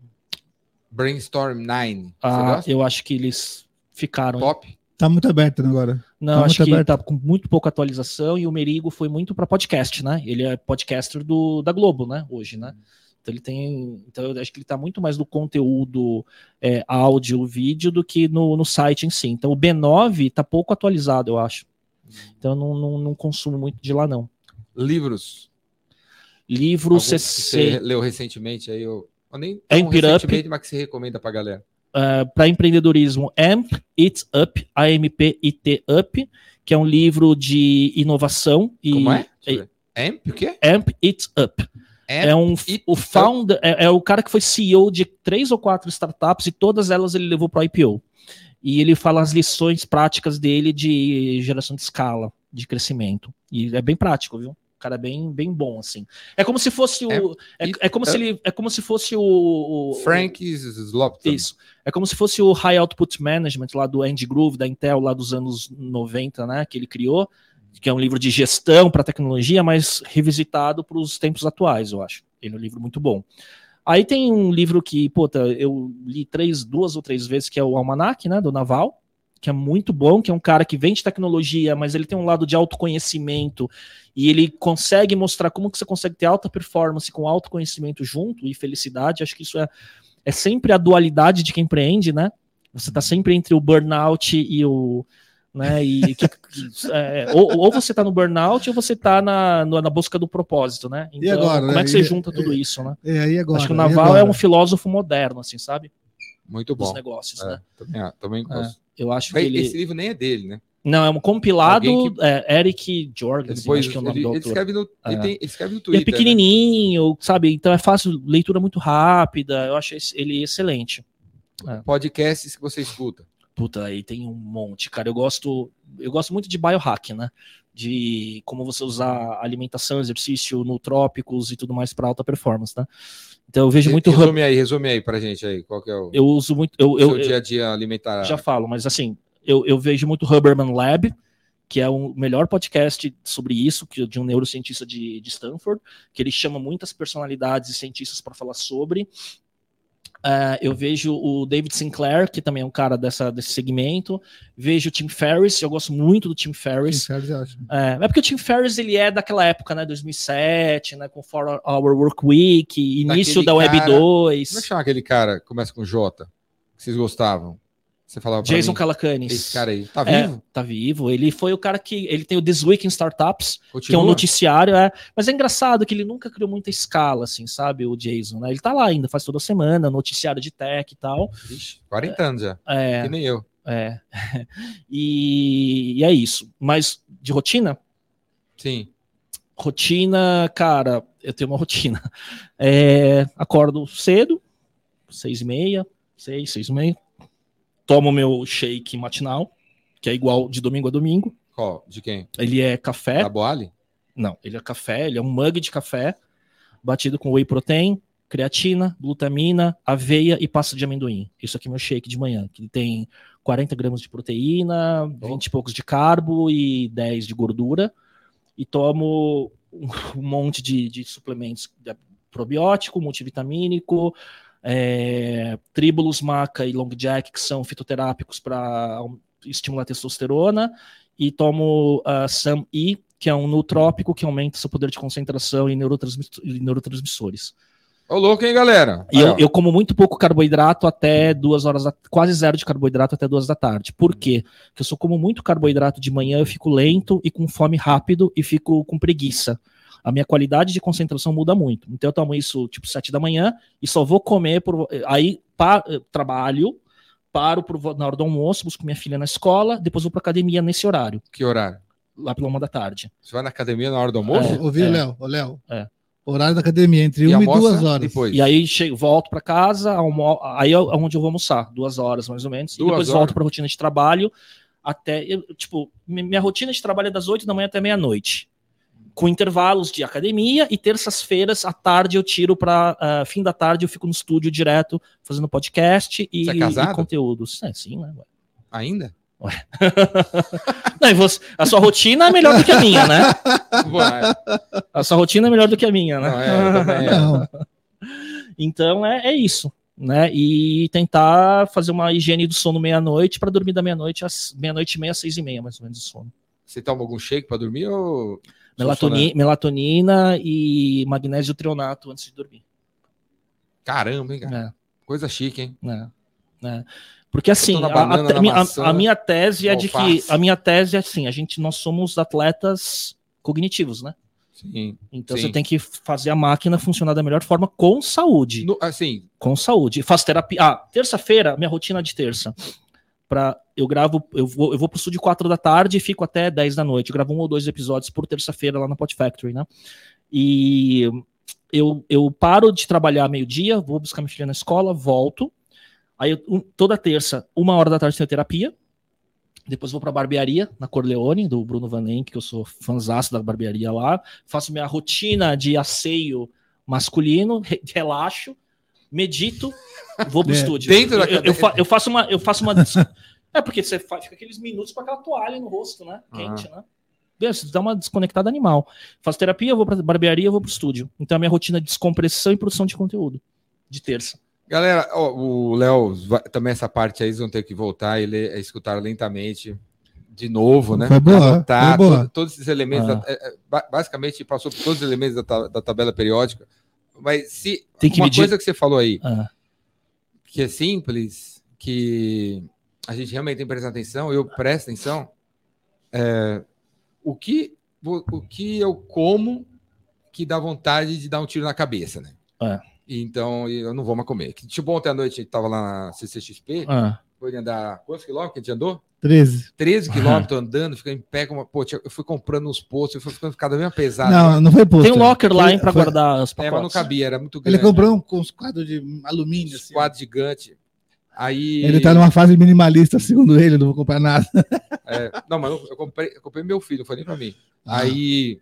Brainstorm 9. Você ah, eu acho que eles ficaram Top. Tá muito aberto né, agora. Não, Tá acho muito que aberto. tá com muito pouca atualização e o Merigo foi muito para podcast, né? Ele é podcaster do, da Globo, né? Hoje, né? Então ele tem. Então eu acho que ele tá muito mais no conteúdo é, áudio, vídeo do que no, no site em si. Então o B9 tá pouco atualizado, eu acho. Então eu não, não, não consumo muito de lá, não. Livros. Livro Algum CC. Você leu recentemente aí? Eu nem É Amp It Up. mas que você recomenda pra galera. para empreendedorismo Amp It Up, A-M-P-I-T Up, que é um livro de inovação e Como é? Amp? O quê? Amp It Up. Amp é um o founder é, é o cara que foi CEO de três ou quatro startups e todas elas ele levou para o IPO. E ele fala as lições práticas dele de geração de escala, de crescimento. E é bem prático, viu? Cara é bem, bem bom assim. É como se fosse o é, It é como se ele é como se fosse o, o Frank Slopton. isso. É como se fosse o High Output Management lá do Andy Groove, da Intel, lá dos anos 90, né? Que ele criou, que é um livro de gestão para tecnologia, mas revisitado para os tempos atuais, eu acho. Ele é um livro muito bom. Aí tem um livro que, puta, eu li três, duas ou três vezes, que é o Almanac, né? Do Naval, que é muito bom, que é um cara que vende tecnologia, mas ele tem um lado de autoconhecimento e ele consegue mostrar como que você consegue ter alta performance com autoconhecimento junto e felicidade. Acho que isso é é sempre a dualidade de quem empreende, né? Você está sempre entre o burnout e o. Né, e que- *laughs* é, ou, ou você está no burnout ou você está na, na busca do propósito, né? Então, agora, como né? é que você E- junta tudo isso, né? É, agora. Acho que o e Naval é um filósofo moderno, assim, sabe? Muito Dos bom. negócios, É, né? também, também gosto. Eu acho que Bem, ele. Esse livro nem é dele, né? Não, é um compilado. Alguém é, Eric Jorgensen, Depois, acho que é o nome ele, do ele autor. escreve no, ele, É. tem- ele escreve no E é Twitter. né? pequenininho, sabe? Então é fácil, leitura muito rápida. Eu acho ele excelente. Podcasts que você escuta. Puta, aí tem um monte, cara. Eu gosto, eu gosto muito de biohack, né? De como você usar alimentação, exercício, nutrópicos e tudo mais para alta performance, né? Então eu vejo muito resume aí, resume aí pra gente aí. Qual que é o eu uso muito, eu, seu eu, dia a dia alimentar? já falo, mas assim, eu, eu vejo muito Huberman Lab, que é o melhor podcast sobre isso, que de um neurocientista de, de Stanford, que ele chama muitas personalidades e cientistas para falar sobre. Ah, eu vejo o David Sinclair, que também é um cara dessa, desse segmento. Vejo o Tim Ferriss, eu gosto muito do Tim Ferriss. Sim, Charles, eu acho. É, é porque o Tim Ferriss ele é daquela época, né? 2007, né? Com 4 Hour Work Week, início Daquele da Web cara- 2. Como é que chama aquele cara que começa com J? Que vocês gostavam? Você falava Jason mim, Calacanis. Esse cara aí. Tá É, vivo? tá vivo. Ele foi o cara que. Ele tem o This Week in Startups, que é Continua? um noticiário. É, mas é engraçado que ele nunca criou muita escala, assim, sabe? O Jason, né? Ele tá lá ainda, faz toda semana, noticiário de tech e tal. Ixi, 40 anos já. É, Que nem eu. é. *laughs* e, e é isso. Mas de rotina? Sim. Rotina, cara, eu tenho uma *laughs* rotina. É, acordo cedo, seis e meia, seis, seis e meia. Tomo meu shake matinal, que é igual de domingo a domingo. Qual? De quem? Ele é café. Da Boali? Não, ele é café, ele é um mug de café, batido com whey protein, creatina, glutamina, aveia e pasta de amendoim. Isso aqui é meu shake de manhã, que tem 40 gramas de proteína, 20 e poucos de carbo e 10 de gordura. e tomo um, *laughs* monte de, de suplementos de probiótico, multivitamínico, é, tríbulos, maca e long jack, que são fitoterápicos para estimular a testosterona, e tomo uh, Sam E, que é um nutrópico que aumenta seu poder de concentração e, neurotransmiss e neurotransmissores. Ô, louco, hein, galera? E Aí, eu, eu como muito pouco carboidrato até duas horas, da, quase zero de carboidrato até duas da tarde. Por quê? Porque eu só como muito carboidrato de manhã, eu fico lento e com fome rápido e fico com preguiça. A minha qualidade de concentração muda muito. Então eu tomo isso tipo sete da manhã e só vou comer por aí pa, trabalho, paro por, na hora do almoço, busco minha filha na escola, depois vou para academia nesse horário, Que horário? lá pela uma da tarde. Você vai na academia na hora do almoço? Ouviu, é. Léo? Ô, Léo. É. Horário da academia, entre E uma e duas horas. depois? E aí chego, volto para casa, almo... aí é onde eu vou almoçar, duas horas mais ou menos, Duas e depois horas? volto para rotina de trabalho até, eu, tipo, mi- minha rotina de trabalho é das 8 da manhã até meia-noite, com intervalos de academia e terças-feiras à tarde eu tiro para fim da tarde eu fico no estúdio direto fazendo podcast e, Você é e conteúdos. É, sim, né? Ainda? *laughs* Não, e você- a sua rotina é melhor do que a minha, né? Vai. A sua rotina é melhor do que a minha, né? Não, é, é. Não, Então é, é isso, né? E tentar fazer uma higiene do sono meia-noite para dormir da meia-noite às meia-noite e meia, seis e meia, mais ou menos de sono. Você toma algum shake pra dormir ou. Melatoni- melatonina e magnésio trionato antes de dormir. Caramba, hein, cara? né? Coisa chique, hein? né, né. Porque assim, a, banana, a- minha- maçã, a minha tese é de que a minha tese é assim, a gente nós somos atletas cognitivos, né? Sim. Então Sim. você tem que fazer a máquina funcionar da melhor forma com saúde. No- assim, com saúde. Faço terapia. Ah, terça-feira, minha rotina de terça. Pra, eu gravo, eu vou, eu vou pro estúdio 4 da tarde e fico até 10 da noite. Eu gravo um ou dois episódios por terça-feira lá na Pot Factory, né? E eu, eu paro de trabalhar meio-dia, vou buscar minha filha na escola, volto. Aí eu- um- toda terça, uma hora da tarde, tenho terapia. Depois vou pra barbearia, na Corleone, do Bruno Van Lenk, que eu sou fãzaço da barbearia lá. Faço minha rotina de asseio masculino, re- relaxo, medito, vou pro É, estúdio. dentro da eu, eu, fa- eu faço uma. Eu faço uma *laughs* é porque você fa- fica aqueles minutos com aquela toalha no rosto, né? Quente, né? Deus, Você dá uma desconectada animal. Faço terapia, vou pra barbearia, eu vou pro estúdio. Então a minha rotina é descompressão e produção de conteúdo. De terça. galera, ó, o Léo, também essa parte aí, eles vão ter que voltar e ler, escutar lentamente de novo, né? Foi boa, Anotar foi boa. todo- todos esses elementos. Ah. da- é, é, ba- basicamente, passou por todos os elementos da, da tabela periódica. Mas se Tem que uma medir- coisa que você falou aí, Ah, que é simples, que a gente realmente tem que prestar atenção, eu presto atenção, é, o, que, o, que eu como que dá vontade de dar um tiro na cabeça, né? É. Então, eu não vou mais comer. Tipo, ontem à noite a gente tava lá na CCXP, ah. Foi andar quantos quilômetros que a gente andou? 13. 13 *laughs* quilômetros andando, ficando em pé, com uma, pô, eu fui comprando uns postos, eu fui ficando cada vez mais pesado. Não, não foi posto. Tem um locker lá, hein, pra foi- guardar os é, mas não pacotes. cabia, era muito grande. Ele comprou um, com uns quadros de alumínio. uns Assim. quadros gigantes. Aí. Ele tá numa fase minimalista, segundo ele, não vou comprar nada. É, não, mas eu, eu comprei, eu comprei meu filho, não foi nem pra mim. Ah. Aí,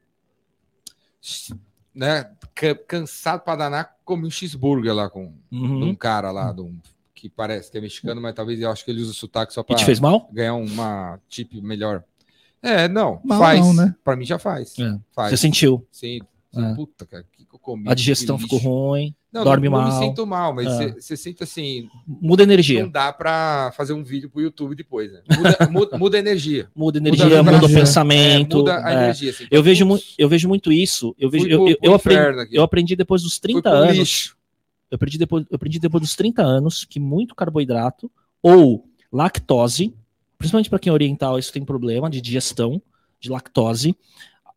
né, ca- cansado pra danar, comi um cheeseburger lá com Uhum. um cara lá, de um- que parece que é mexicano, mas talvez eu acho que ele usa o sotaque só mal? ganhar uma tip melhor. É, não, Mal faz. não, né? Pra mim já faz. É. Faz. Você sentiu? Sim. É. Puta, cara, o que, eu comi? A digestão Que ficou ruim. Não, dorme não, não mal. me sinto mal, mas É. você você sente assim, Muda a energia. não dá pra fazer um vídeo pro YouTube depois, né? Muda, *laughs* muda, energia. Muda a Muda energia, muda, o pensamento. É, muda a é. energia. assim. Eu vejo, eu vejo muito isso. Eu, vejo, eu, eu, eu aprendi, aqui. eu aprendi depois dos fui 30 pro anos. lixo. Eu aprendi, depois, eu aprendi depois dos 30 anos que muito carboidrato ou lactose, principalmente para quem é oriental, isso tem problema de digestão de lactose.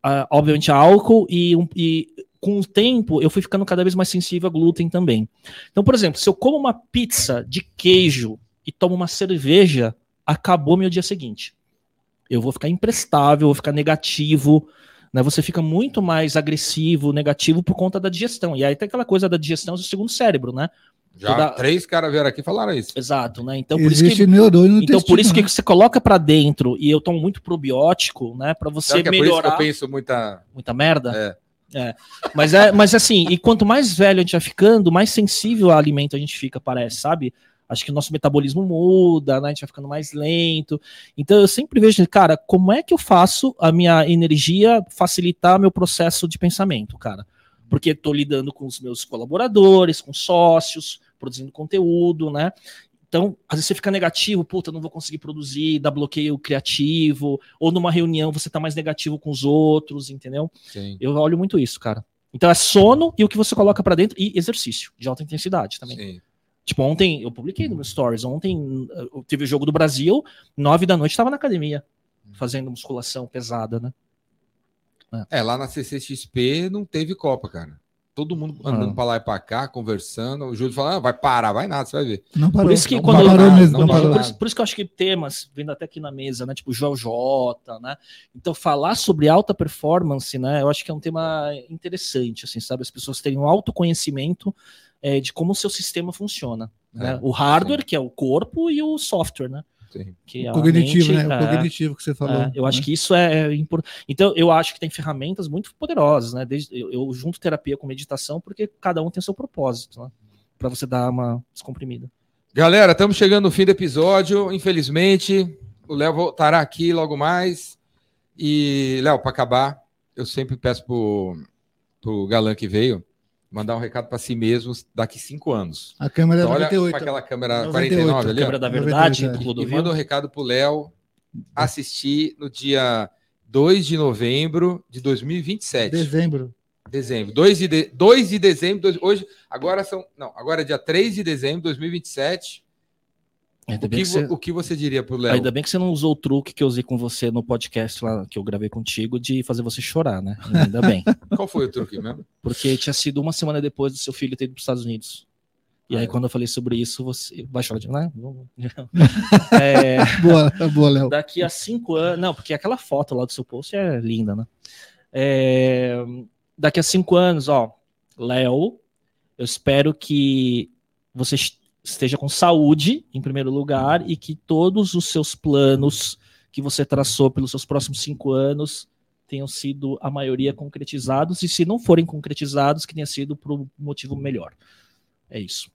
Ah, obviamente, álcool e, um- e com o tempo eu fui ficando cada vez mais sensível a glúten também. Então, por exemplo, se eu como uma pizza de queijo e tomo uma cerveja, acabou meu dia seguinte. Eu vou ficar imprestável, vou ficar negativo, né? Você fica muito mais agressivo, negativo por conta da digestão. E aí tem aquela coisa da digestão do segundo cérebro, né? Já Toda- três caras vieram aqui e falaram isso. Exato, né? Então por isso Existe que neurônio no então por isso que você coloca pra dentro e eu tomo muito probiótico, né, Pra você que é por isso que melhorar eu penso muita. muita merda. É. É. Mas é, mas assim, e quanto mais velho a gente vai ficando, mais sensível a alimento a gente fica, parece, sabe? Acho que o nosso metabolismo muda, né? A gente vai ficando mais lento. Então eu sempre vejo, cara, como é que eu faço a minha energia facilitar meu processo de pensamento, cara? Porque estou lidando com os meus colaboradores, com sócios, produzindo conteúdo, né? Então, às vezes você fica negativo, puta, não vou conseguir produzir, dá bloqueio criativo, ou numa reunião você tá mais negativo com os outros, entendeu? Sim. Eu olho muito isso, cara. Então é sono e o que você coloca pra dentro e exercício de alta intensidade também. Sim. Tipo, ontem eu publiquei no meu stories, ontem teve o jogo do Brasil, nove da noite tava na academia, fazendo musculação pesada, né? É, lá na CCXP não teve Copa, cara. Todo mundo andando Ah. pra lá e pra cá, conversando. O Júlio falando, ah, vai parar, vai nada, você vai ver. Não parou. Por isso que não quando parou parou nada, mesmo, não parou por, isso, por isso que eu acho que temas, vendo até aqui na mesa, né? Tipo Joel J, né? Então, falar sobre alta performance, né? Eu acho que é um tema interessante, assim, sabe? As pessoas terem um autoconhecimento é, de como o seu sistema funciona. né? É, o hardware, sim. que é o corpo, e o software, né? Sim. Que é a Cognitivo, mente, né? O é, cognitivo que você falou. É, eu acho né? que isso é, importante. Então, eu acho que tem ferramentas muito poderosas, né? Desde, eu, eu junto terapia com meditação porque cada um tem seu propósito, né? Para você dar uma descomprimida. Galera, estamos chegando no fim do episódio. Infelizmente, o Léo voltará aqui logo mais. E, Léo, para acabar, eu sempre peço pro, pro galã que veio mandar um recado para si mesmo daqui cinco anos. A câmera é Então, olha 98. para aquela câmera 98, 49 ali. Câmera da 98, Verdade, é. do E manda um recado pro Léo assistir no dia 2 de novembro de 2027. Dezembro. Dezembro. 2 de, de, 2 de dezembro. dois- hoje, agora são. Não, agora é dia 3 de dezembro de 2027. Ainda O bem que, que você- vo- o que você diria pro Léo? Ainda bem que você não usou o truque que eu usei com você no podcast lá que eu gravei contigo de fazer você chorar, né? Ainda bem. *laughs* Qual foi o truque mesmo? Porque tinha sido uma semana depois do seu filho ter ido para os Estados Unidos. E Ah, aí, é. quando eu falei sobre isso, você vai chorar de né? *laughs* É, Boa, boa, Léo. daqui a cinco anos. Não, porque aquela foto lá do seu post é linda, né? É, daqui a cinco anos, ó, Léo, eu espero que você esteja com saúde, em primeiro lugar, e que todos os seus planos que você traçou pelos seus próximos cinco anos tenham sido, a maioria, concretizados, e se não forem concretizados, que tenha sido por um motivo melhor. É isso.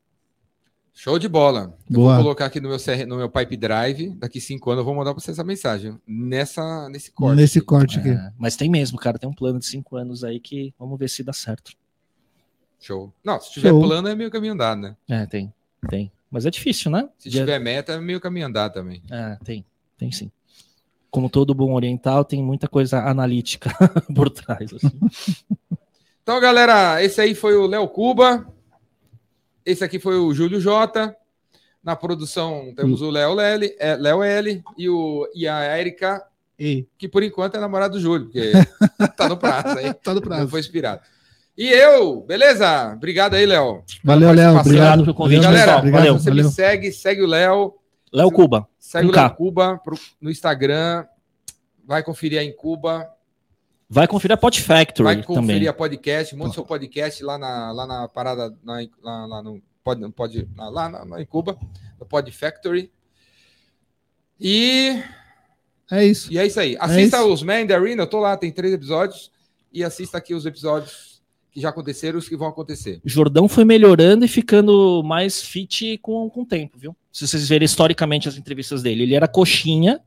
Show de bola. Vou colocar aqui no meu, CR no meu Pipe Drive. Daqui cinco anos eu vou mandar para você essa mensagem. Nessa, nesse corte. Nesse aqui. corte aqui. É, mas tem mesmo, cara, tem um plano de cinco anos aí que vamos ver se dá certo. Show. Não, se tiver Show. plano é meio caminho andado, né? É, tem, tem. Mas é difícil, né? Se tiver meta é meio caminho andado também. É, tem, tem sim. Como todo bom oriental, tem muita coisa analítica *laughs* por trás. assim. Então, galera, esse aí foi o Léo Cuba. Esse aqui foi o Júlio J. Na produção temos o Léo L, é, Léo L e, o, e a Érica, E que por enquanto é namorado do Júlio, porque *laughs* tá no prazo aí. tá Não prazo. foi inspirado. E eu, beleza? Obrigado aí, Léo. Valeu, Léo. Obrigado. pelo convite, Obrigado, Galera, obrigado, valeu, Você valeu. me segue, segue o Léo, Léo Cuba. segue o Léo. Cuba pro- no Instagram. Vai conferir aí em Cuba. Vai conferir a Pot Factory Vai conferir também. a podcast, monte seu podcast lá na, lá na parada, na, lá, lá no pod, no pod, lá, lá, na- lá em Cuba, no Pod Factory. E, É isso. e é isso aí. Assista isso. os Man in the Arena, eu tô lá, tem três episódios. E assista aqui os episódios que já aconteceram e os que vão acontecer. Jordão foi melhorando e ficando mais fit com, com o tempo, viu? Se vocês verem historicamente as entrevistas dele, ele era coxinha,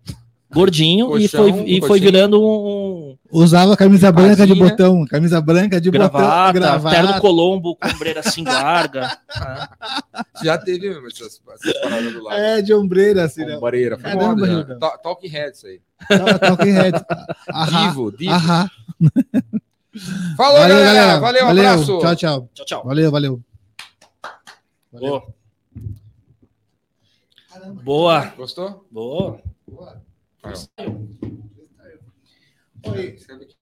gordinho, e Colchão, foi, e foi virando um, Usava camisa branca de botão. Camisa branca de gravata, botão. terno colombo com ombreira assim larga. Ah, *laughs* Já teve mesmo essas, essas paradas do lado. É, de ombreira, assim, né? Ombreira, foi Caramba, moda Talking Head, isso aí. Talking Head. *laughs* Ahá, Divo, Divo. ahá. Falou, galera. Valeu, abraço. Tchau, tchau. tchau, tchau. Valeu, valeu. Boa. Boa. Gostou? Boa. Aí, ó. Oi. Escreve aqui.